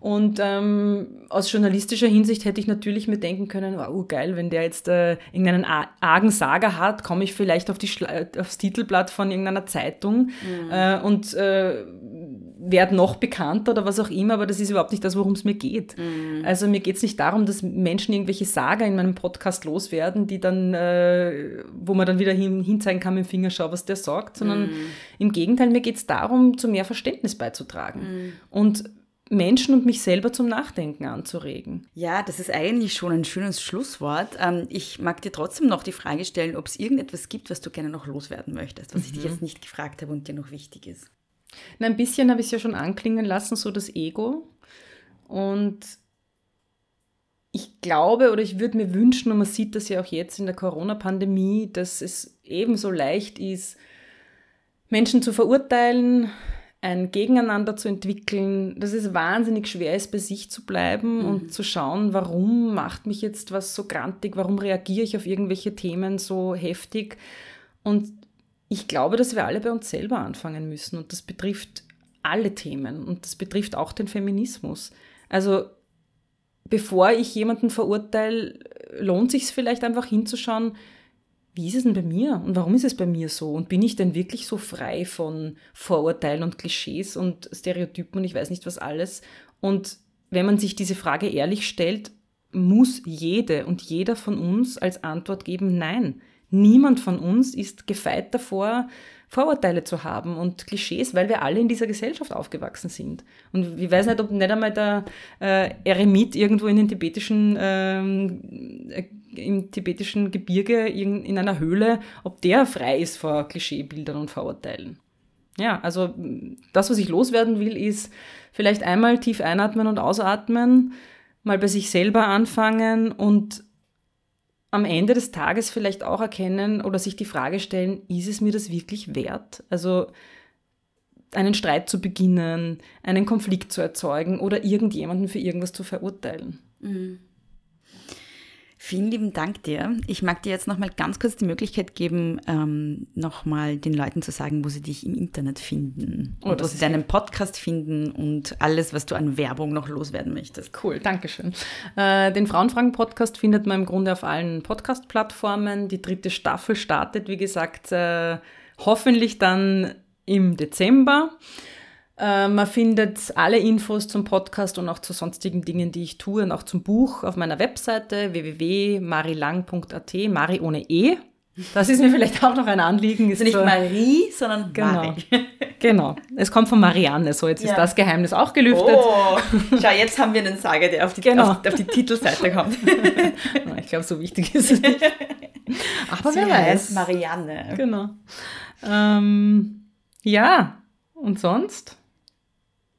Und ähm, aus journalistischer Hinsicht hätte ich natürlich mir denken können, wow, geil, wenn der jetzt äh, irgendeinen argen Sager hat, komme ich vielleicht auf die Schla- aufs Titelblatt von irgendeiner Zeitung äh, und äh, werde noch bekannter oder was auch immer, aber das ist überhaupt nicht das, worum es mir geht. Also mir geht es nicht darum, dass Menschen irgendwelche Sager in meinem Podcast loswerden, die dann, äh, wo man dann wieder hin, hinzeigen kann mit dem Finger, schau, was der sagt, sondern im Gegenteil, mir geht es darum, zu mehr Verständnis beizutragen. Und Menschen und mich selber zum Nachdenken anzuregen. Ja, das ist eigentlich schon ein schönes Schlusswort. Ähm, ich mag dir trotzdem noch die Frage stellen, ob es irgendetwas gibt, was du gerne noch loswerden möchtest, was ich dich jetzt nicht gefragt habe und dir noch wichtig ist. Na, ein bisschen habe ich es ja schon anklingen lassen, so das Ego. Und ich glaube oder ich würde mir wünschen, und man sieht das ja auch jetzt in der Corona-Pandemie, dass es ebenso leicht ist, Menschen zu verurteilen, ein Gegeneinander zu entwickeln, dass es wahnsinnig schwer ist, bei sich zu bleiben und zu schauen, warum macht mich jetzt was so grantig, warum reagiere ich auf irgendwelche Themen so heftig. Und ich glaube, dass wir alle bei uns selber anfangen müssen und das betrifft alle Themen und das betrifft auch den Feminismus. Also bevor ich jemanden verurteile, lohnt sich es vielleicht einfach hinzuschauen, wie ist es denn bei mir und warum ist es bei mir so? Und bin ich denn wirklich so frei von Vorurteilen und Klischees und Stereotypen und ich weiß nicht was alles? Und wenn man sich diese Frage ehrlich stellt, muss jede und jeder von uns als Antwort geben, nein. Niemand von uns ist gefeit davor, Vorurteile zu haben und Klischees, weil wir alle in dieser Gesellschaft aufgewachsen sind. Und ich weiß nicht, ob nicht einmal der äh, Eremit irgendwo in den tibetischen, ähm, äh, im tibetischen Gebirge in, in einer Höhle, ob der frei ist vor Klischeebildern und Vorurteilen. Ja, also das, was ich loswerden will, ist vielleicht einmal tief einatmen und ausatmen, mal bei sich selber anfangen und am Ende des Tages vielleicht auch erkennen oder sich die Frage stellen, ist es mir das wirklich wert? Also einen Streit zu beginnen, einen Konflikt zu erzeugen oder irgendjemanden für irgendwas zu verurteilen. Vielen lieben Dank dir. Ich mag dir jetzt nochmal ganz kurz die Möglichkeit geben, ähm, nochmal den Leuten zu sagen, wo sie dich im Internet finden Oh, und wo sie deinen Podcast finden und alles, was du an Werbung noch loswerden möchtest. Cool, danke schön. Äh, den Frauenfragen-Podcast findet man im Grunde auf allen Podcast-Plattformen. Die dritte Staffel startet, wie gesagt, äh, hoffentlich dann im Dezember. Äh, man findet alle Infos zum Podcast und auch zu sonstigen Dingen, die ich tue und auch zum Buch auf meiner Webseite www.marilang.at, Mari ohne E. Das ist mir vielleicht auch noch ein Anliegen. Ist Also nicht so- Marie, sondern Genau. Mari. Genau. Es kommt von Marianne, so jetzt Ja. ist das Geheimnis auch gelüftet. Oh, schau, jetzt haben wir einen Sager, der auf die, Genau. auf, auf die Titelseite kommt. Ich glaube, so wichtig ist es nicht. Aber Sie wer weiß. Marianne. Genau. Ähm, ja, und sonst?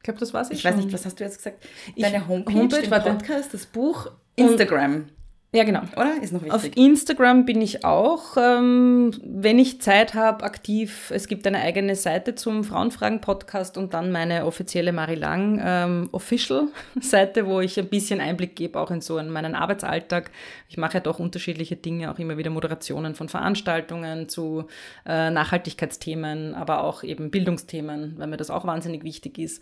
Ich glaube, das war's eh Ich weiß schon. nicht, was hast du jetzt gesagt? Ich- Deine Homepage, Homepage, den. Podcast, das Buch, Instagram, Ja, genau. oder? Ist noch Auf wichtig. Instagram bin ich auch, ähm, wenn ich Zeit habe, aktiv. Es gibt eine eigene Seite zum Frauenfragen-Podcast und dann meine offizielle Marilang ähm, Official-Seite, wo ich ein bisschen Einblick gebe, auch in so in meinen Arbeitsalltag. Ich mache ja doch unterschiedliche Dinge, auch immer wieder Moderationen von Veranstaltungen zu äh, Nachhaltigkeitsthemen, aber auch eben Bildungsthemen, weil mir das auch wahnsinnig wichtig ist.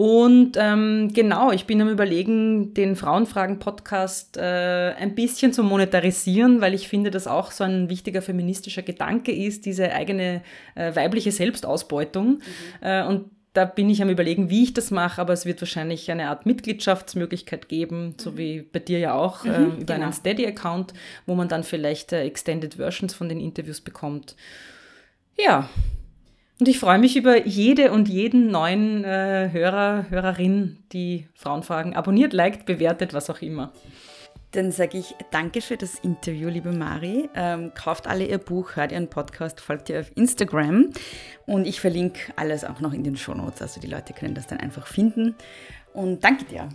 Und ähm, genau, ich bin am Überlegen, den Frauenfragen-Podcast äh, ein bisschen zu monetarisieren, weil ich finde, dass auch so ein wichtiger feministischer Gedanke ist, diese eigene äh, weibliche Selbstausbeutung. Äh, und da bin ich am Überlegen, wie ich das mache, aber es wird wahrscheinlich eine Art Mitgliedschaftsmöglichkeit geben, so wie bei dir ja auch, äh, über genau. einen Steady-Account, wo man dann vielleicht äh, Extended Versions von den Interviews bekommt. Ja, und ich freue mich über jede und jeden neuen äh, Hörer, Hörerin, die Frauenfragen abonniert, liked, bewertet, was auch immer. Dann sage ich danke für das Interview, liebe Mari. Ähm, kauft alle ihr Buch, hört ihren Podcast, folgt ihr auf Instagram und ich verlinke alles auch noch in den Shownotes, also die Leute können das dann einfach finden. Und danke dir.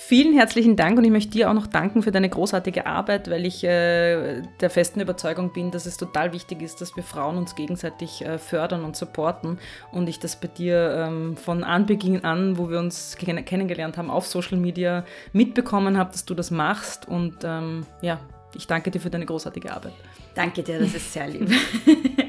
Vielen herzlichen Dank und ich möchte dir auch noch danken für deine großartige Arbeit, weil ich äh, der festen Überzeugung bin, dass es total wichtig ist, dass wir Frauen uns gegenseitig äh, fördern und supporten. Und ich das bei dir ähm, von Anbeginn an, wo wir uns kenn kennengelernt haben, auf Social Media mitbekommen habe, dass du das machst. Und ähm, ja, ich danke dir für deine großartige Arbeit. Danke dir, das ist sehr lieb.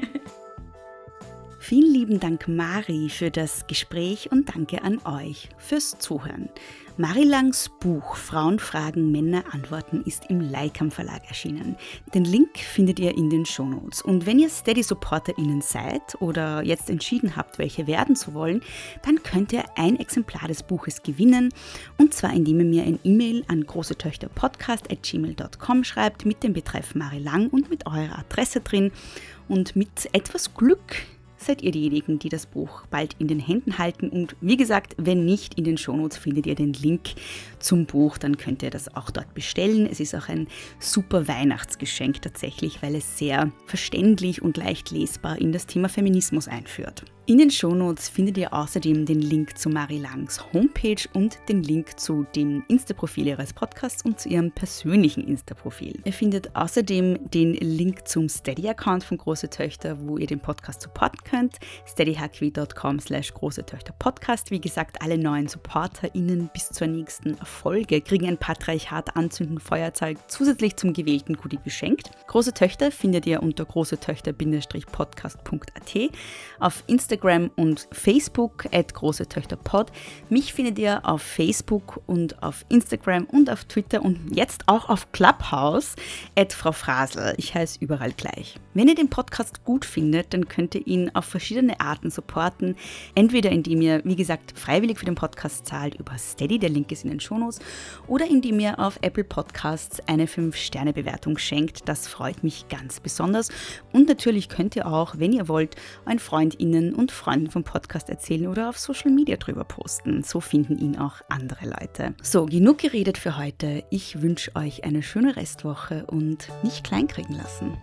Vielen lieben Dank, Mari, für das Gespräch und danke an euch fürs Zuhören. Mari Langs Buch Frauen fragen, Männer antworten ist im Leikam Verlag erschienen. Den Link findet ihr in den Shownotes. Und wenn ihr Steady-SupporterInnen seid oder jetzt entschieden habt, welche werden zu wollen, dann könnt ihr ein Exemplar des Buches gewinnen. Und zwar indem ihr mir ein E-Mail an großetöchterpodcast.gmail.com schreibt mit dem Betreff Mari Lang und mit eurer Adresse drin. Und mit etwas Glück seid ihr diejenigen, die das Buch bald in den Händen halten. Und wie gesagt, wenn nicht, in den Shownotes findet ihr den Link zum Buch, dann könnt ihr das auch dort bestellen. Es ist auch ein super Weihnachtsgeschenk tatsächlich, weil es sehr verständlich und leicht lesbar in das Thema Feminismus einführt. In den Shownotes findet ihr außerdem den Link zu Marie Langs Homepage und den Link zu dem Insta-Profil ihres Podcasts und zu ihrem persönlichen Insta-Profil. Ihr findet außerdem den Link zum Steady-Account von Große Töchter, wo ihr den Podcast supporten könnt. steadyhq.com slash Große Töchter Podcast. Wie gesagt, alle neuen SupporterInnen bis zur nächsten Folge kriegen ein Patriarchat anzünden Feuerzeug zusätzlich zum gewählten Goodie geschenkt. Große Töchter findet ihr unter großetöchter-podcast.at auf Instagram und Facebook at Große Töchter Pod. Mich findet ihr auf Facebook und auf Instagram und auf Twitter und jetzt auch auf Clubhouse at Frau Frasel. Ich heiße überall gleich. Wenn ihr den Podcast gut findet, dann könnt ihr ihn auf verschiedene Arten supporten. Entweder indem ihr, wie gesagt, freiwillig für den Podcast zahlt über Steady, der Link ist in den Shownotes, oder indem ihr auf Apple Podcasts eine 5-Sterne-Bewertung schenkt. Das freut mich ganz besonders. Und natürlich könnt ihr auch, wenn ihr wollt, euren FreundInnen und Freunden vom Podcast erzählen oder auf Social Media drüber posten. So finden ihn auch andere Leute. So, genug geredet für heute. Ich wünsche euch eine schöne Restwoche und nicht kleinkriegen lassen.